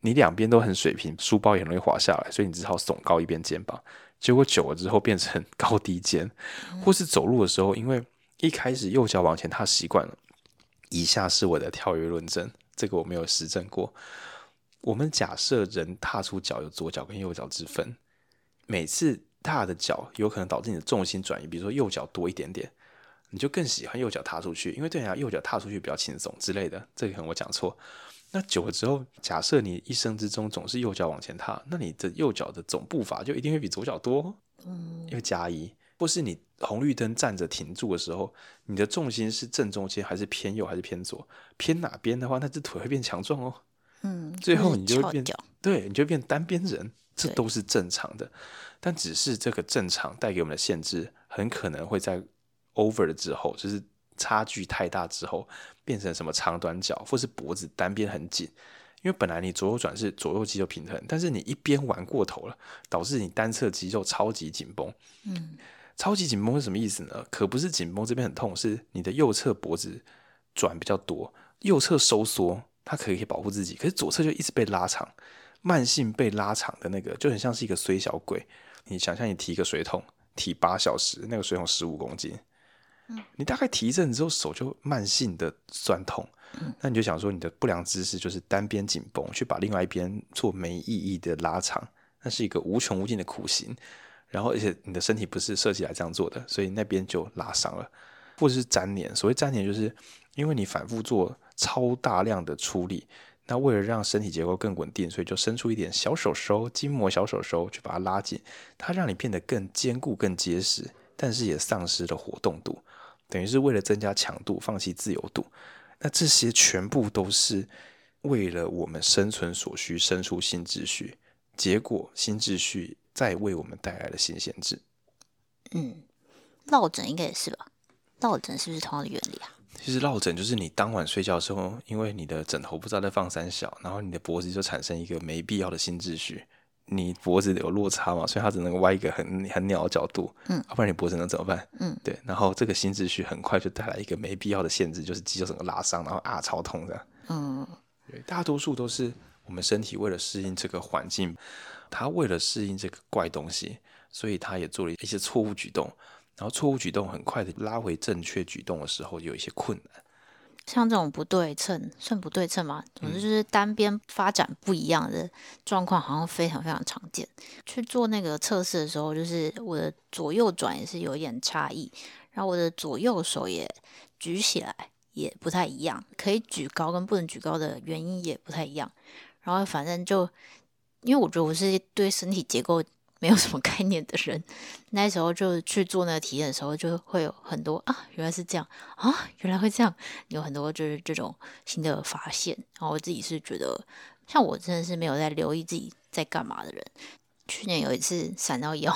你两边都很水平，书包也容易滑下来，所以你只好耸高一边肩膀。结果久了之后变成高低肩，或是走路的时候，因为一开始右脚往前踏习惯了。以下是我的跳跃论证，这个我没有实证过。我们假设人踏出脚有左脚跟右脚之分，每次踏的脚有可能导致你的重心转移，比如说右脚多一点点，你就更喜欢右脚踏出去，因为对人家右脚踏出去比较轻松之类的。这个可能我讲错。那久了之后，假设你一生之中总是右脚往前踏，那你的右脚的总步伐就一定会比左脚多，嗯，因为加一。或是你红绿灯站着停住的时候，你的重心是正中间还是偏右还是偏左？偏哪边的话，那只腿会变强壮哦。嗯，最后你就会变，对，你就会变单边人，这都是正常的。但只是这个正常带给我们的限制，很可能会在 over 了之后，就是差距太大之后，变成什么长短脚，或是脖子单边很紧。因为本来你左右转是左右肌肉平衡，但是你一边玩过头了，导致你单侧肌肉超级紧绷。嗯。超级紧绷是什么意思呢？可不是紧绷这边很痛，是你的右侧脖子转比较多，右侧收缩，它可以保护自己，可是左侧就一直被拉长，慢性被拉长的那个就很像是一个衰小鬼。你想象你提一个水桶，提八小时，那个水桶十五公斤，你大概提一阵之后手就慢性的酸痛，那你就想说你的不良姿势就是单边紧绷，去把另外一边做没意义的拉长，那是一个无穷无尽的苦行。然后，而且你的身体不是设计来这样做的，所以那边就拉伤了，或者是粘连。所谓粘连，就是因为你反复做超大量的出力，那为了让身体结构更稳定，所以就伸出一点小手手、筋膜小手手去把它拉紧，它让你变得更坚固、更结实，但是也丧失了活动度，等于是为了增加强度，放弃自由度。那这些全部都是为了我们生存所需，生出新秩序。结果新秩序。再为我们带来了新限制。嗯，落枕应该也是吧？落枕是不是同样的原理啊？其实落枕就是你当晚睡觉的时候，因为你的枕头不知道在放三小，然后你的脖子就产生一个没必要的新秩序。你脖子有落差嘛，所以它只能歪一个很很鸟的角度。嗯，要不然你脖子能怎么办？嗯，对。然后这个新秩序很快就带来一个没必要的限制，就是肌肉整个拉伤，然后啊超痛的。嗯，对，大多数都是我们身体为了适应这个环境。他为了适应这个怪东西，所以他也做了一些错误举动，然后错误举动很快的拉回正确举动的时候，有一些困难。像这种不对称，算不对称吗？总之就是单边发展不一样的状况，好像非常非常常见。去做那个测试的时候，就是我的左右转也是有一点差异，然后我的左右手也举起来也不太一样，可以举高跟不能举高的原因也不太一样，然后反正就。因为我觉得我是对身体结构没有什么概念的人，那时候就去做那个体验的时候，就会有很多啊，原来是这样啊，原来会这样，有很多就是这种新的发现。然后我自己是觉得，像我真的是没有在留意自己在干嘛的人，去年有一次闪到腰，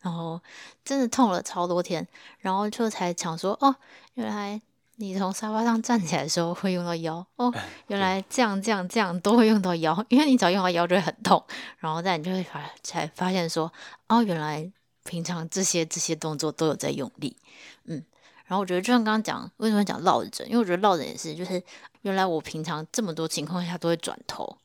然后真的痛了超多天，然后就才想说，哦，原来。你从沙发上站起来的时候会用到腰哦，原来这样这样这样都会用到腰，因为你只要用到腰就会很痛，然后但你就会发才发现说哦，原来平常这些这些动作都有在用力，嗯，然后我觉得就像刚刚讲，为什么讲落枕？因为我觉得落枕也是，就是原来我平常这么多情况下都会转头，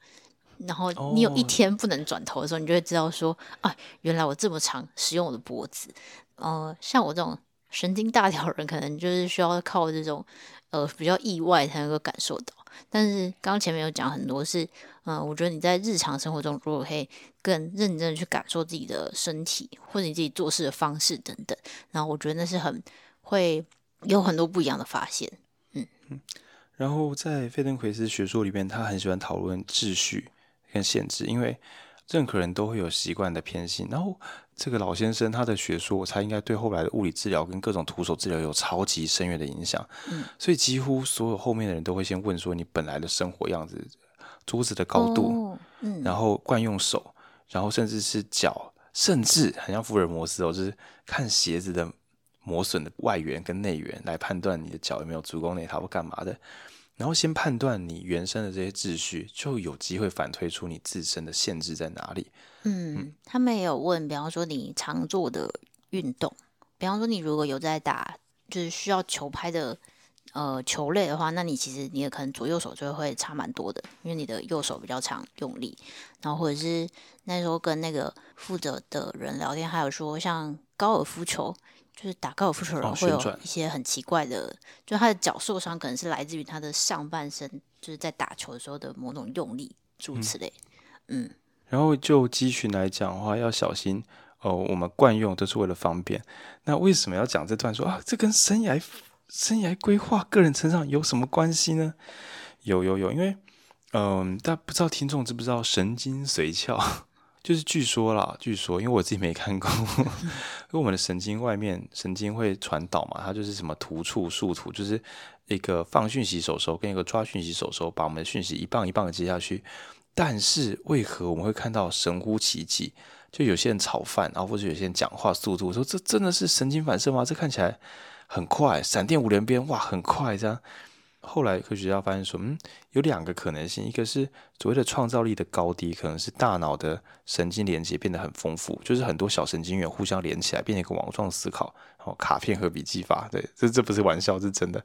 然后你有一天不能转头的时候，你就会知道说啊，原来我这么长使用我的脖子，呃，像我这种。神经大条人可能就是需要靠这种呃比较意外才能够感受到，但是刚前面有讲很多是，嗯、我觉得你在日常生活中如果可以更认真去感受自己的身体或者你自己做事的方式等等，然后我觉得那是很会有很多不一样的发现，嗯嗯。然后在费登奎斯学说里面，他很喜欢讨论秩序跟限制，因为任何人都会有习惯的偏心，然后。这个老先生他的学说，我猜应该对后来的物理治疗跟各种徒手治疗有超级深远的影响。嗯，所以几乎所有后面的人都会先问说你本来的生活样子，桌子的高度，哦、嗯，然后惯用手，然后甚至是脚，甚至很像福尔摩斯哦，就是看鞋子的磨损的外缘跟内缘来判断你的脚有没有足弓内塌或干嘛的。然后先判断你原生的这些秩序，就有机会反推出你自身的限制在哪里。嗯，嗯，他们也有问，比方说你常做的运动，比方说你如果有在打，就是需要球拍的呃球类的话，那你其实你也可能左右手就会差蛮多的，因为你的右手比较常用力。然后或者是那时候跟那个负责的人聊天，还有说像高尔夫球，就是打高尔夫球的人会有一些很奇怪的，哦、就他的脚受伤可能是来自于他的上半身，就是在打球的时候的某种用力，诸如此类。嗯。嗯然后就肌群来讲的话，要小心哦。我们惯用都是为了方便。那为什么要讲这段说啊？这跟生涯生涯规划、个人成长有什么关系呢？有有有，因为嗯，大家不知道听众知不知道神经髓鞘？就是据说啦，据说，因为我自己没看过，因为我们的神经外面神经会传导嘛，它就是什么突触、树突，就是一个放讯息手手跟一个抓讯息手手，把我们的讯息一棒一棒的接下去。但是为何我们会看到神乎其技？就有些人炒饭，然后或者有些人讲话速度，说这真的是神经反射吗？这看起来很快，闪电五连鞭，哇，很快这样。后来科学家发现说，嗯，有两个可能性，一个是所谓的创造力的高低，可能是大脑的神经连接变得很丰富，就是很多小神经元互相连起来，变成一个网状思考，然后卡片和笔记法，对，这这不是玩笑，是真的。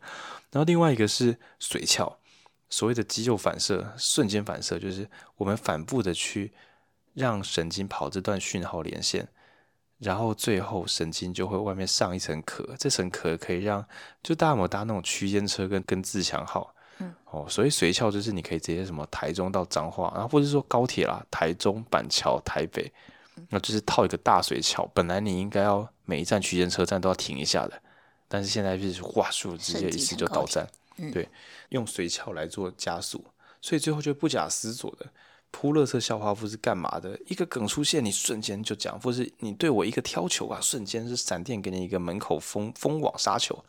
然后另外一个是髓鞘。所谓的肌肉反射、瞬间反射，就是我们反复的去让神经跑这段讯号连线，然后最后神经就会外面上一层壳，这层壳可以让就大家有搭那种区间车跟跟自强号，嗯，哦，所以髓鞘就是你可以直接什么台中到彰化，然后或者说高铁啦，台中板桥台北，那就是套一个大水桥，本来你应该要每一站区间车站都要停一下的，但是现在就是哇，数直接一次就到站。对，用髓鞘来做加速，所以最后就不假思索的扑垃圾笑话夫是干嘛的？一个梗出现，你瞬间就讲，或是你对我一个挑球啊，瞬间是闪电给你一个门口封封网杀球，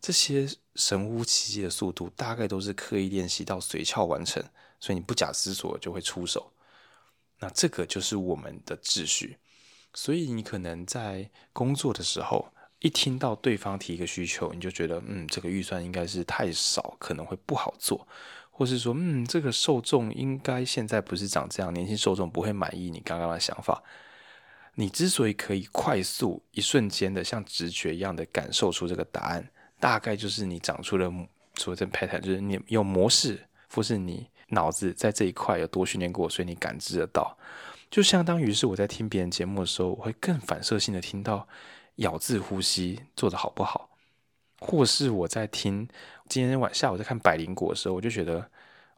这些神乎其技的速度，大概都是刻意练习到髓鞘完成，所以你不假思索就会出手。那这个就是我们的秩序，所以你可能在工作的时候。一听到对方提一个需求，你就觉得，嗯，这个预算应该是太少，可能会不好做，或是说，嗯，这个受众应该现在不是长这样，年轻受众不会满意你刚刚的想法。你之所以可以快速、一瞬间的像直觉一样的感受出这个答案，大概就是你长出了所谓的 pattern，就是你有模式，或是你脑子在这一块有多训练过，所以你感知得到。就相当于是我在听别人节目的时候，我会更反射性的听到。咬字呼吸做的好不好，或是我在听今天晚下午在看百灵果的时候，我就觉得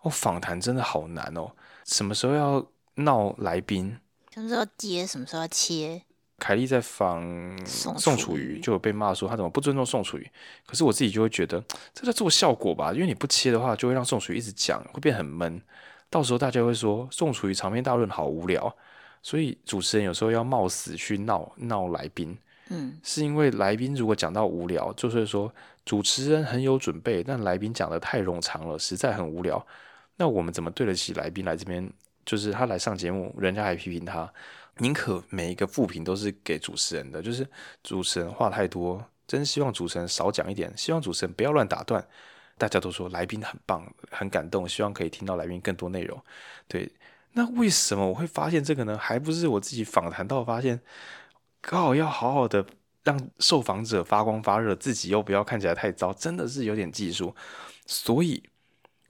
哦，访谈真的好难哦。什么时候要闹来宾？什么时候接？什么时候要切？凯莉在访宋楚瑜，就有被骂说他怎么不尊重宋楚瑜。可是我自己就会觉得这在做效果吧，因为你不切的话，就会让宋楚瑜一直讲，会变很闷。到时候大家会说宋楚瑜长篇大论好无聊，所以主持人有时候要冒死去闹闹来宾。嗯，是因为来宾如果讲到无聊，就是说主持人很有准备，但来宾讲得太冗长了，实在很无聊。那我们怎么对得起来宾来这边？就是他来上节目，人家还批评他，宁可每一个负评都是给主持人的，就是主持人话太多，真希望主持人少讲一点，希望主持人不要乱打断。大家都说来宾很棒，很感动，希望可以听到来宾更多内容。对，那为什么我会发现这个呢？还不是我自己访谈到发现。刚好要好好的让受访者发光发热，自己又不要看起来太糟，真的是有点技术。所以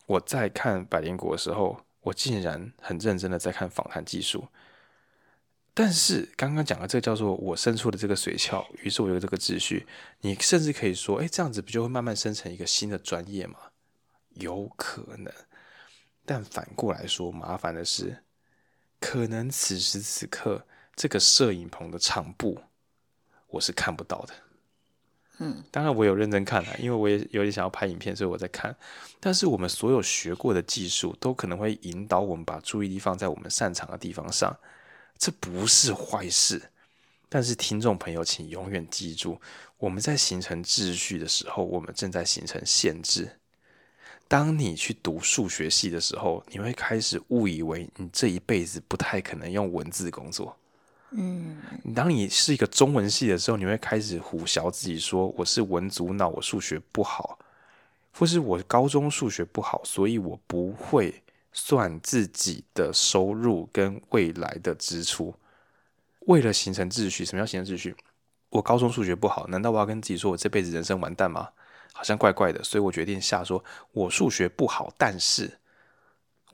我在看百灵果的时候，我竟然很认真的在看访谈技术。但是刚刚讲的这个叫做我生出的这个水鞘，于是我有这个秩序。你甚至可以说，哎，这样子不就会慢慢生成一个新的专业吗？有可能。但反过来说，麻烦的是，可能此时此刻。这个摄影棚的场布，我是看不到的。嗯，当然我有认真看了，因为我也有点想要拍影片，所以我在看。但是我们所有学过的技术，都可能会引导我们把注意力放在我们擅长的地方上，这不是坏事。但是听众朋友，请永远记住，我们在形成秩序的时候，我们正在形成限制。当你去读数学系的时候，你会开始误以为你这一辈子不太可能用文字工作。嗯，当你是一个中文系的时候，你会开始唬小自己说，我是文组脑，我数学不好，或是我高中数学不好，所以我不会算自己的收入跟未来的支出。为了形成秩序，什么叫形成秩序？我高中数学不好，难道我要跟自己说我这辈子人生完蛋吗？好像怪怪的，所以我决定下说，我数学不好，但是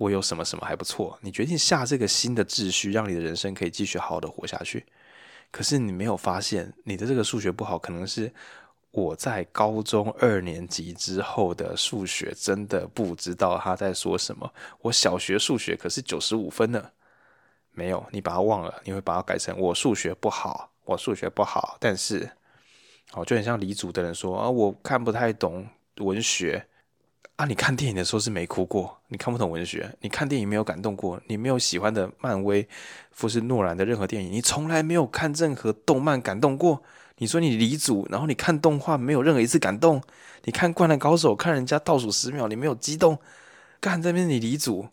我有什么什么还不错。你决定下这个新的秩序，让你的人生可以继续好好的活下去。可是你没有发现，你的这个数学不好，可能是我在高中二年级之后的数学真的不知道他在说什么。我小学数学可是九十五分呢，没有，你把它忘了，你会把它改成我数学不好，我数学不好，但是，哦，就很像理组的人说啊，我看不太懂文学。啊！你看电影的时候是没哭过，你看不懂文学，你看电影没有感动过，你没有喜欢的漫威、或是诺兰的任何电影，你从来没有看任何动漫感动过。你说你离组，然后你看动画没有任何一次感动，你看《灌篮高手》，看人家倒数十秒，你没有激动。干这边你离组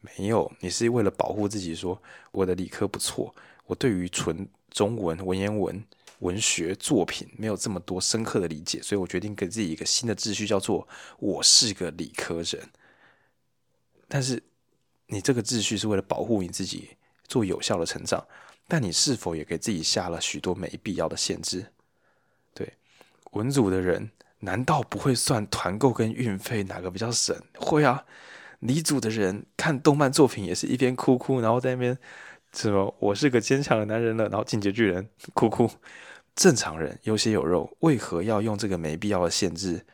没有？你是为了保护自己，说我的理科不错，我对于纯中文文言文。文学作品没有这么多深刻的理解，所以我决定给自己一个新的秩序，叫做“我是个理科人”。但是，你这个秩序是为了保护你自己，做有效的成长，但你是否也给自己下了许多没必要的限制？对，文组的人难道不会算团购跟运费哪个比较省？会啊。理组的人看动漫作品也是一边哭哭，然后在那边什么“我是个坚强的男人了”，然后进击巨人 哭哭。正常人有血有肉，为何要用这个没必要的限制？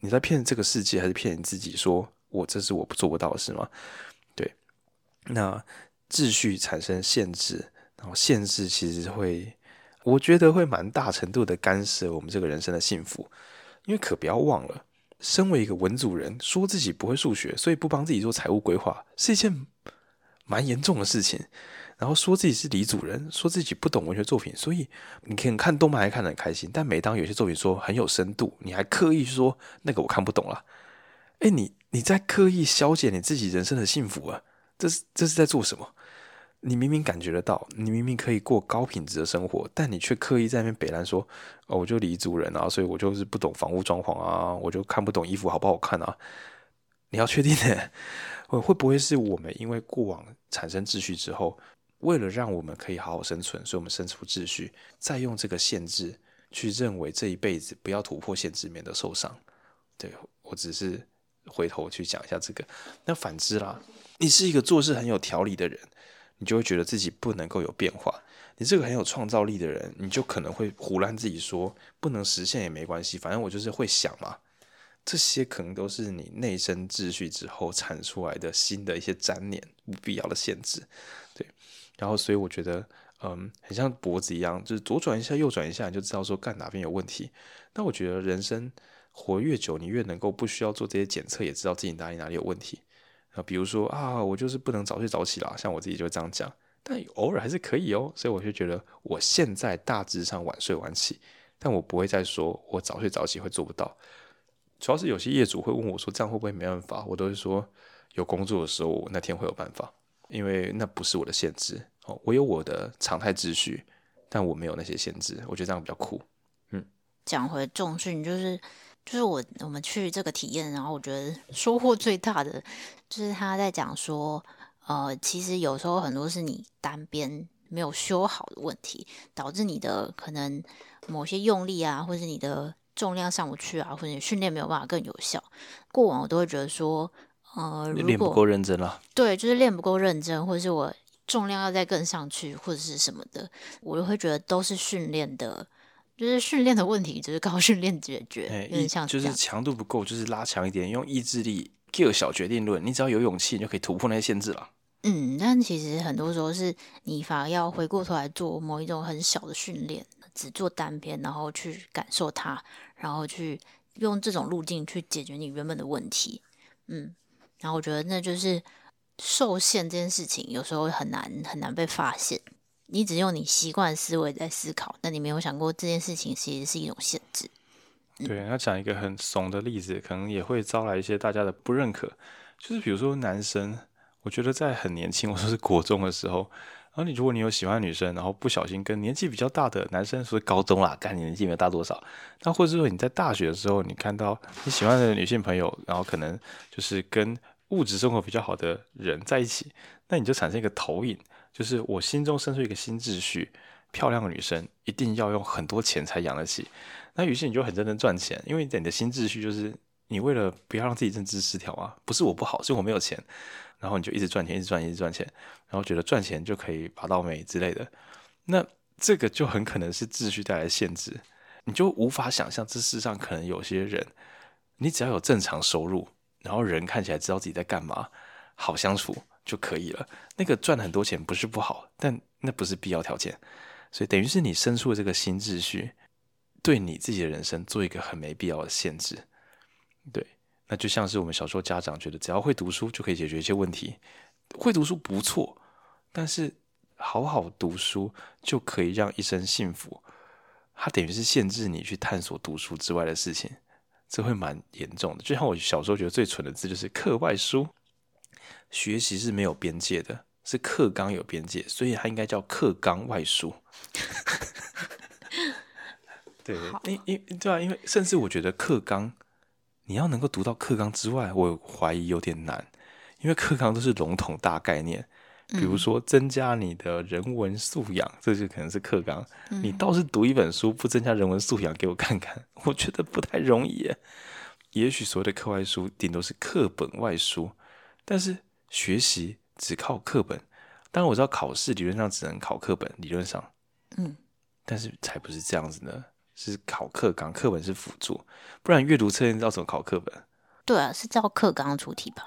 你在骗这个世界，还是骗你自己说？我这是我不做不到的事吗？对，那秩序产生限制，然后限制其实会，我觉得会蛮大程度的干涉我们这个人生的幸福。因为可不要忘了，身为一个文组人，说自己不会数学，所以不帮自己做财务规划，是一件蛮严重的事情。然后说自己是理组人，说自己不懂文学作品，所以你可以看动漫还看得很开心。但每当有些作品说很有深度，你还刻意说那个我看不懂了。哎，你你在刻意消减你自己人生的幸福啊？这是这是在做什么？你明明感觉得到，你明明可以过高品质的生活，但你却刻意在那边北烂说哦，我就理组人啊，所以我就是不懂房屋装潢啊，我就看不懂衣服好不好看啊。你要确定呢？会会不会是我们因为过往产生秩序之后？为了让我们可以好好生存，所以我们生出秩序，再用这个限制去认为这一辈子不要突破限制，免得受伤。对，我只是回头去讲一下这个。那反之啦，你是一个做事很有条理的人，你就会觉得自己不能够有变化。你这个很有创造力的人，你就可能会胡乱自己说不能实现也没关系，反正我就是会想嘛。这些可能都是你内生秩序之后产出来的新的一些粘连、不必要的限制。然后，所以我觉得，嗯，很像脖子一样，就是左转一下，右转一下，你就知道说干哪边有问题。那我觉得人生活越久，你越能够不需要做这些检测，也知道自己哪里哪里有问题。啊，比如说啊，我就是不能早睡早起啦，像我自己就这样讲，但偶尔还是可以哦。所以我就觉得，我现在大致上晚睡晚起，但我不会再说我早睡早起会做不到。主要是有些业主会问我说，这样会不会没办法？我都会说，有工作的时候，那天会有办法，因为那不是我的限制。哦，我有我的常态秩序，但我没有那些限制，我觉得这样比较酷。嗯，讲回重训，就是就是我我们去这个体验，然后我觉得收获最大的就是他在讲说，呃，其实有时候很多是你单边没有修好的问题，导致你的可能某些用力啊，或是你的重量上不去啊，或者训练没有办法更有效。过往我都会觉得说，呃，练不够认真了。对，就是练不够认真，或者是我。重量要再更上去，或者是什么的，我就会觉得都是训练的，就是训练的问题，就是靠训练解决。欸、有点像就是强度不够，就是拉强一点，用意志力。Q 小决定论，你只要有勇气，你就可以突破那些限制了。嗯，但其实很多时候是你反而要回过头来做某一种很小的训练，只做单篇，然后去感受它，然后去用这种路径去解决你原本的问题。嗯，然后我觉得那就是。受限这件事情有时候很难很难被发现，你只用你习惯思维在思考，但你没有想过这件事情其实是一种限制。对，要讲一个很怂的例子，可能也会招来一些大家的不认可。就是比如说男生，我觉得在很年轻，我说是国中的时候，然后你如果你有喜欢女生，然后不小心跟年纪比较大的男生说高中啦，看你年纪没有大多少，那或者说你在大学的时候，你看到你喜欢的女性朋友，然后可能就是跟。物质生活比较好的人在一起，那你就产生一个投影，就是我心中生出一个新秩序：漂亮的女生一定要用很多钱才养得起，那于是你就很认真赚钱，因为你的新秩序就是你为了不要让自己认知失调啊，不是我不好，是我没有钱，然后你就一直赚钱，一直赚，一直赚钱，然后觉得赚钱就可以拔到美之类的，那这个就很可能是秩序带来的限制，你就无法想象这世上可能有些人，你只要有正常收入，然后人看起来知道自己在干嘛，好相处就可以了。那个赚很多钱不是不好，但那不是必要条件。所以等于是你生出了这个新秩序，对你自己的人生做一个很没必要的限制。对，那就像是我们小时候家长觉得只要会读书就可以解决一些问题，会读书不错，但是好好读书就可以让一生幸福，它等于是限制你去探索读书之外的事情，这会蛮严重的。就像我小时候觉得最蠢的字就是课外书，学习是没有边界的。是课纲有边界，所以它应该叫课纲外书。对，因因对啊，因为甚至我觉得课纲，你要能够读到课纲之外，我怀疑有点难，因为课纲都是笼统大概念，比如说增加你的人文素养，嗯、这就可能是课纲。你倒是读一本书，不增加人文素养给我看看，我觉得不太容易耶。也许所谓的课外书，顶多是课本外书，但是学习。只靠课本，当然我知道考试理论上只能考课本，理论上，嗯，但是才不是这样子呢，是考课纲，课本是辅助，不然阅读测验要怎么考课本？对啊，是照课纲出题吧？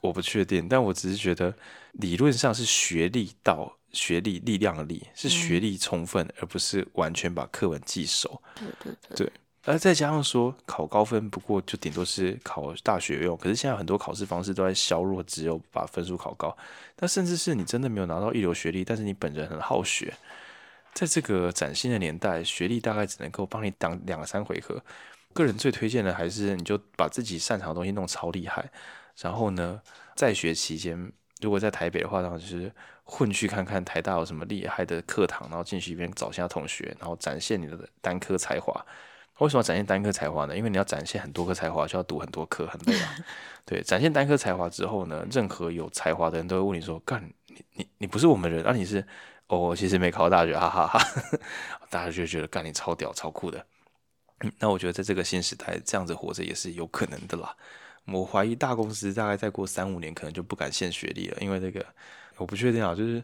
我不确定，但我只是觉得理论上是学历到学历力量的力，是学历充分，嗯、而不是完全把课文记熟。对对对。对而再加上说考高分，不过就顶多是考大学用。可是现在很多考试方式都在削弱，只有把分数考高。那甚至是你真的没有拿到一流学历，但是你本人很好学，在这个崭新的年代，学历大概只能够帮你挡两三回合。个人最推荐的还是你就把自己擅长的东西弄超厉害，然后呢，在学期间，如果在台北的话，然后就是混去看看台大有什么厉害的课堂，然后进去一边找其他同学，然后展现你的单科才华。为什么展现单科才华呢？因为你要展现很多科才华，就要读很多科，很累啊。对，展现单科才华之后呢，任何有才华的人都会问你说：“干，你你你不是我们人，那、啊、你是？哦，其实没考大学，哈哈哈，哈。”大家就觉得干你超屌、超酷的。嗯，那我觉得在这个新时代，这样子活着也是有可能的啦。我怀疑大公司大概再过三五年，可能就不敢限学历了，因为这个我不确定啊，就是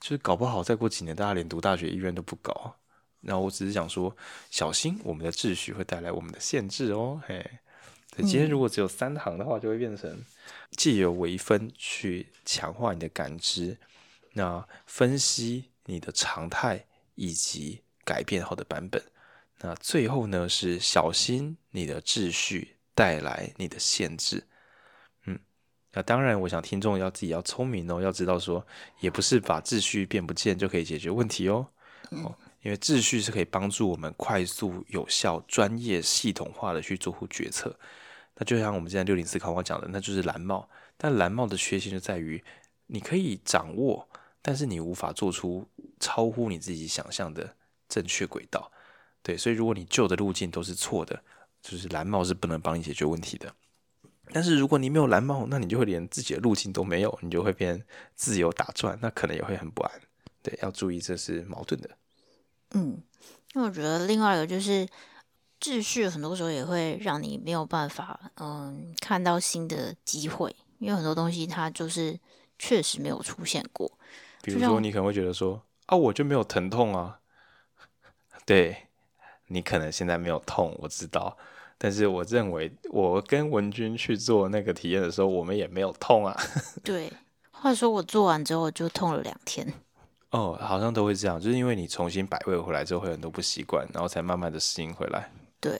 就是搞不好再过几年，大家连读大学意愿都不高。然后我只是想说，小心我们的秩序会带来我们的限制哦。嘿，今天如果只有三行的话，就会变成借由微分去强化你的感知，那分析你的常态以及改变后的版本。那最后呢，是小心你的秩序带来你的限制。嗯，那当然，我想听众要自己要聪明哦，要知道说，也不是把秩序变不见就可以解决问题哦。哦。因为秩序是可以帮助我们快速、有效、专业、系统化的去做出决策。那就像我们现在六零四考法讲的，那就是蓝帽。但蓝帽的缺陷就在于，你可以掌握，但是你无法做出超乎你自己想象的正确轨道。对，所以如果你旧的路径都是错的，就是蓝帽是不能帮你解决问题的。但是如果你没有蓝帽，那你就会连自己的路径都没有，你就会变自由打转，那可能也会很不安。对，要注意这是矛盾的。嗯，那我觉得另外一个就是秩序，很多时候也会让你没有办法，嗯，看到新的机会，因为很多东西它就是确实没有出现过。比如说，你可能会觉得说啊，我就没有疼痛啊。对，你可能现在没有痛，我知道，但是我认为我跟文君去做那个体验的时候，我们也没有痛啊。对，话说我做完之后就痛了两天。哦，好像都会这样，就是因为你重新摆位回来之后，会很多不习惯，然后才慢慢的适应回来。对，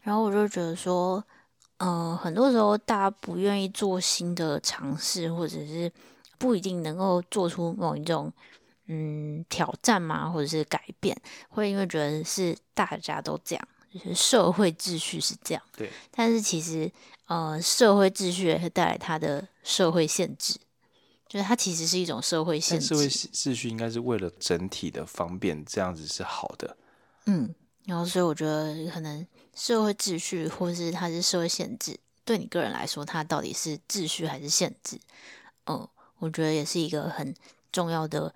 然后我就觉得说，嗯、呃，很多时候大家不愿意做新的尝试，或者是不一定能够做出某一种嗯挑战嘛，或者是改变，会因为觉得是大家都这样，就是社会秩序是这样。对，但是其实呃，社会秩序也会带来它的社会限制。就是它其实是一种社会限制，社会秩序应该是为了整体的方便，这样子是好的。嗯，然后所以我觉得可能社会秩序，或是它是社会限制，对你个人来说，它到底是秩序还是限制？嗯，我觉得也是一个很重要的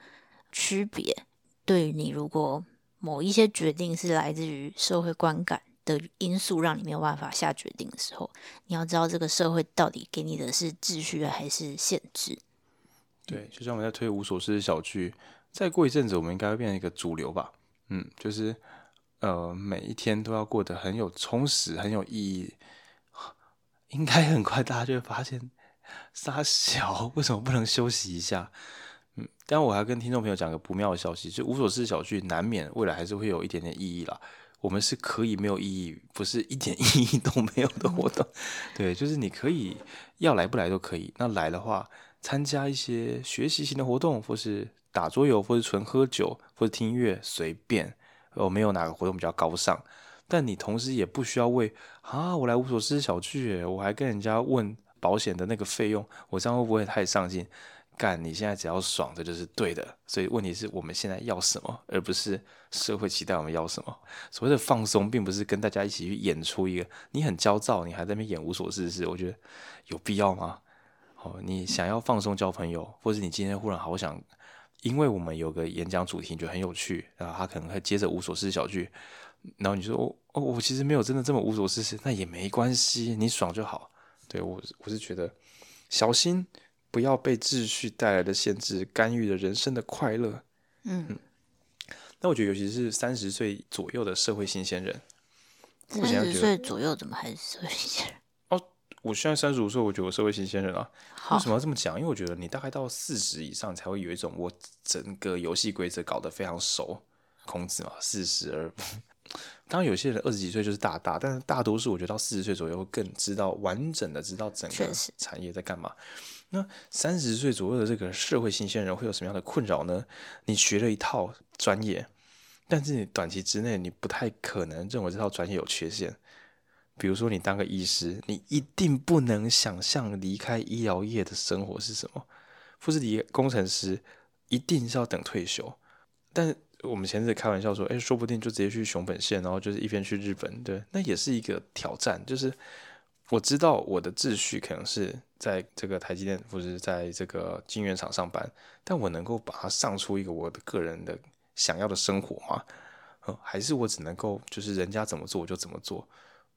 区别。对于你如果某一些决定是来自于社会观感的因素，让你没有办法下决定的时候，你要知道这个社会到底给你的是秩序还是限制。对，就像我们在推无所事事小聚，再过一阵子，我们应该会变成一个主流吧？嗯，就是呃，每一天都要过得很有充实、很有意义。应该很快大家就会发现，杀小为什么不能休息一下？嗯，但我还跟听众朋友讲个不妙的消息，就无所事事小聚难免未来还是会有一点点意义啦。我们是可以没有意义，不是一点 意义都没有的活动。对，就是你可以要来不来都可以。那来的话，参加一些学习型的活动，或是打桌游，或是纯喝酒，或者听音乐，随便。我没有哪个活动比较高尚。但你同时也不需要为啊，我来无所事事小聚，我还跟人家问保险的那个费用，我这样会不会太上进？干，你现在只要爽，这就是对的。所以问题是我们现在要什么，而不是社会期待我们要什么。所谓的放松，并不是跟大家一起去演出一个你很焦躁，你还在那边演无所事事，我觉得有必要吗？哦，你想要放松交朋友，或者你今天忽然好想，因为我们有个演讲主题，你觉得很有趣，然后他可能会接着无所事事小聚。然后你说哦哦，我其实没有真的这么无所事事，那也没关系，你爽就好。对，我我是觉得小心不要被秩序带来的限制干预了人生的快乐。嗯嗯。那我觉得尤其是三十岁左右的社会新鲜人，三十岁左右怎么还是社会新鲜人？哦，我现在三十五岁，我觉得我社会新鲜人啊。为什么要这么讲？因为我觉得你大概到四十以上才会有一种我整个游戏规则搞得非常熟。孔子嘛，四十而不。当然，有些人二十几岁就是大大，但是大多数我觉得到四十岁左右会更知道完整的知道整个产业在干嘛。那三十岁左右的这个社会新鲜人会有什么样的困扰呢？你学了一套专业，但是你短期之内你不太可能认为这套专业有缺陷。比如说，你当个医师，你一定不能想象离开医疗业的生活是什么。或是你工程师，一定是要等退休，但。我们前阵子开玩笑说，哎，说不定就直接去熊本县，然后就是一边去日本，对，那也是一个挑战。就是我知道我的秩序可能是在这个台积电或者是在这个晶圆厂上班，但我能够把它上出一个我的个人的想要的生活吗？嗯，还是我只能够就是人家怎么做我就怎么做？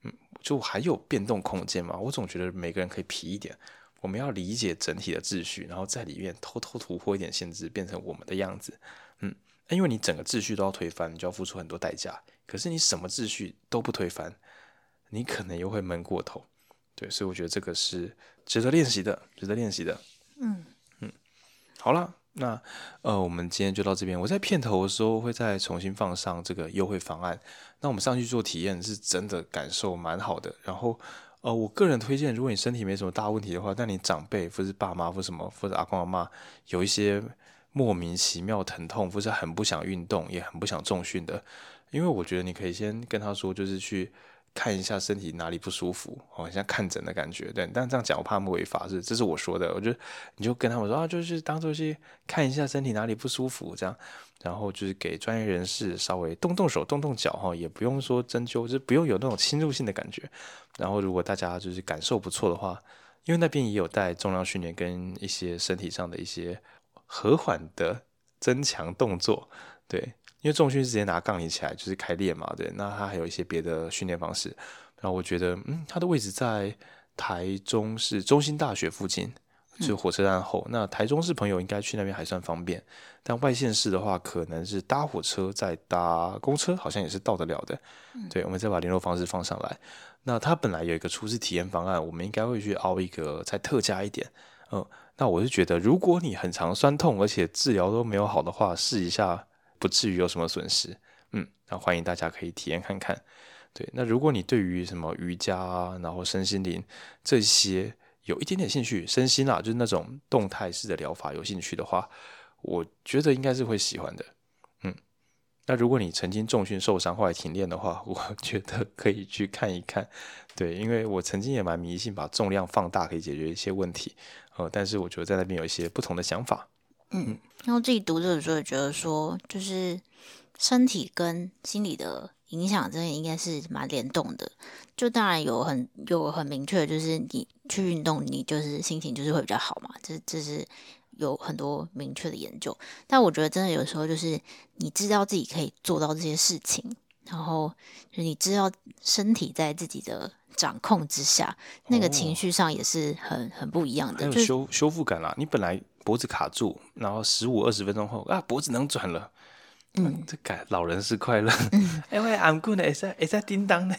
嗯，就还有变动空间吗？我总觉得每个人可以皮一点，我们要理解整体的秩序，然后在里面偷偷突破一点限制，变成我们的样子。嗯。因为你整个秩序都要推翻，你就要付出很多代价。可是你什么秩序都不推翻，你可能又会闷过头。对，所以我觉得这个是值得练习的，值得练习的。嗯嗯，好了，那呃，我们今天就到这边。我在片头的时候会再重新放上这个优惠方案。那我们上去做体验是真的感受蛮好的。然后呃，我个人推荐，如果你身体没什么大问题的话，但你长辈或是爸妈或什么或者阿公阿妈有一些。莫名其妙疼痛，或是很不想运动，也很不想重训的，因为我觉得你可以先跟他说，就是去看一下身体哪里不舒服，好像看诊的感觉，对。但这样讲我怕他们违法，是这是我说的。我觉得你就跟他们说啊，就是当做是看一下身体哪里不舒服，这样，然后就是给专业人士稍微动动手、动动脚，哈，也不用说针灸，就不用有那种侵入性的感觉。然后如果大家就是感受不错的话，因为那边也有带重量训练跟一些身体上的一些。和缓的增强动作，对，因为重训是直接拿杠铃起来就是开练嘛，对，那他还有一些别的训练方式。然后我觉得，嗯，他的位置在台中市中心大学附近，就火车站后。嗯、那台中市朋友应该去那边还算方便，但外县市的话，可能是搭火车再搭公车，好像也是到得了的。嗯、对，我们再把联络方式放上来。那他本来有一个初次体验方案，我们应该会去凹一个再特价一点，嗯。那我是觉得，如果你很常酸痛，而且治疗都没有好的话，试一下不至于有什么损失。嗯，那欢迎大家可以体验看看。对，那如果你对于什么瑜伽啊，然后身心灵这些有一点点兴趣，身心啊，就是那种动态式的疗法有兴趣的话，我觉得应该是会喜欢的。嗯，那如果你曾经重训受伤后来停练的话，我觉得可以去看一看。对，因为我曾经也蛮迷信，把重量放大可以解决一些问题。呃，但是我觉得在那边有一些不同的想法。嗯，然后自己读这本书也觉得说，就是身体跟心理的影响，真的应该是蛮联动的。就当然有很有很明确，就是你去运动，你就是心情就是会比较好嘛。这这是有很多明确的研究。但我觉得真的有时候就是你知道自己可以做到这些事情，然后就你知道身体在自己的掌控之下，那个情绪上也是很很不一样的，很有修修复感啦。你本来脖子卡住，然后十五二十分钟后啊，脖子能转了。嗯，这改老人是快乐。哎喂，I'm good 呢，也在也在叮当呢。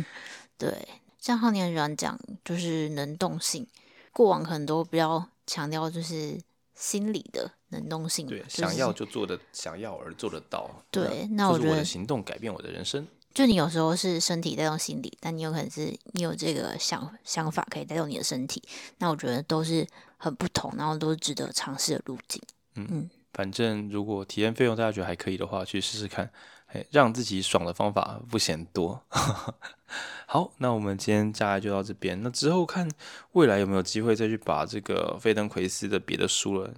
对，像浩年软讲，就是能动性。过往很多比较强调就是心理的能动性，对，就是、想要就做的，想要而做得到。对，那我觉得行动改变我的人生。就你有时候是身体带动心理，但你有可能是你有这个想想法可以带动你的身体。那我觉得都是很不同，然后都是值得尝试的路径。嗯。嗯反正如果体验费用大家觉得还可以的话，去试试看，让自己爽的方法不嫌多。好，那我们今天大概就到这边。那之后看未来有没有机会再去把这个费登奎斯的别的书了。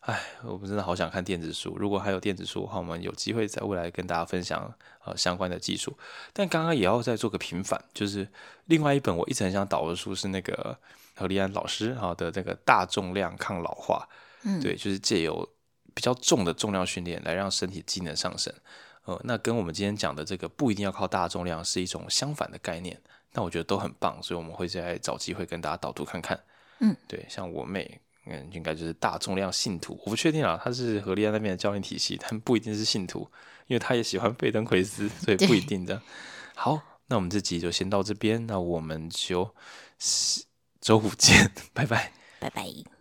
哎，我们真的好想看电子书。如果还有电子书的话，我们有机会在未来跟大家分享呃相关的技术。但刚刚也要再做个平反，就是另外一本我一直很想导的书是那个何立安老师哈的这个大重量抗老化。嗯，对，就是借由。比较重的重量训练来让身体机能上升，呃，那跟我们今天讲的这个不一定要靠大重量是一种相反的概念。那我觉得都很棒，所以我们会再找机会跟大家导读看看。嗯，对，像我妹，嗯，应该就是大重量信徒，我不确定啊，她是何立安那边的教练体系，但不一定是信徒，因为她也喜欢费登奎斯，所以不一定的。好，那我们这集就先到这边，那我们就周五见 拜拜。拜拜。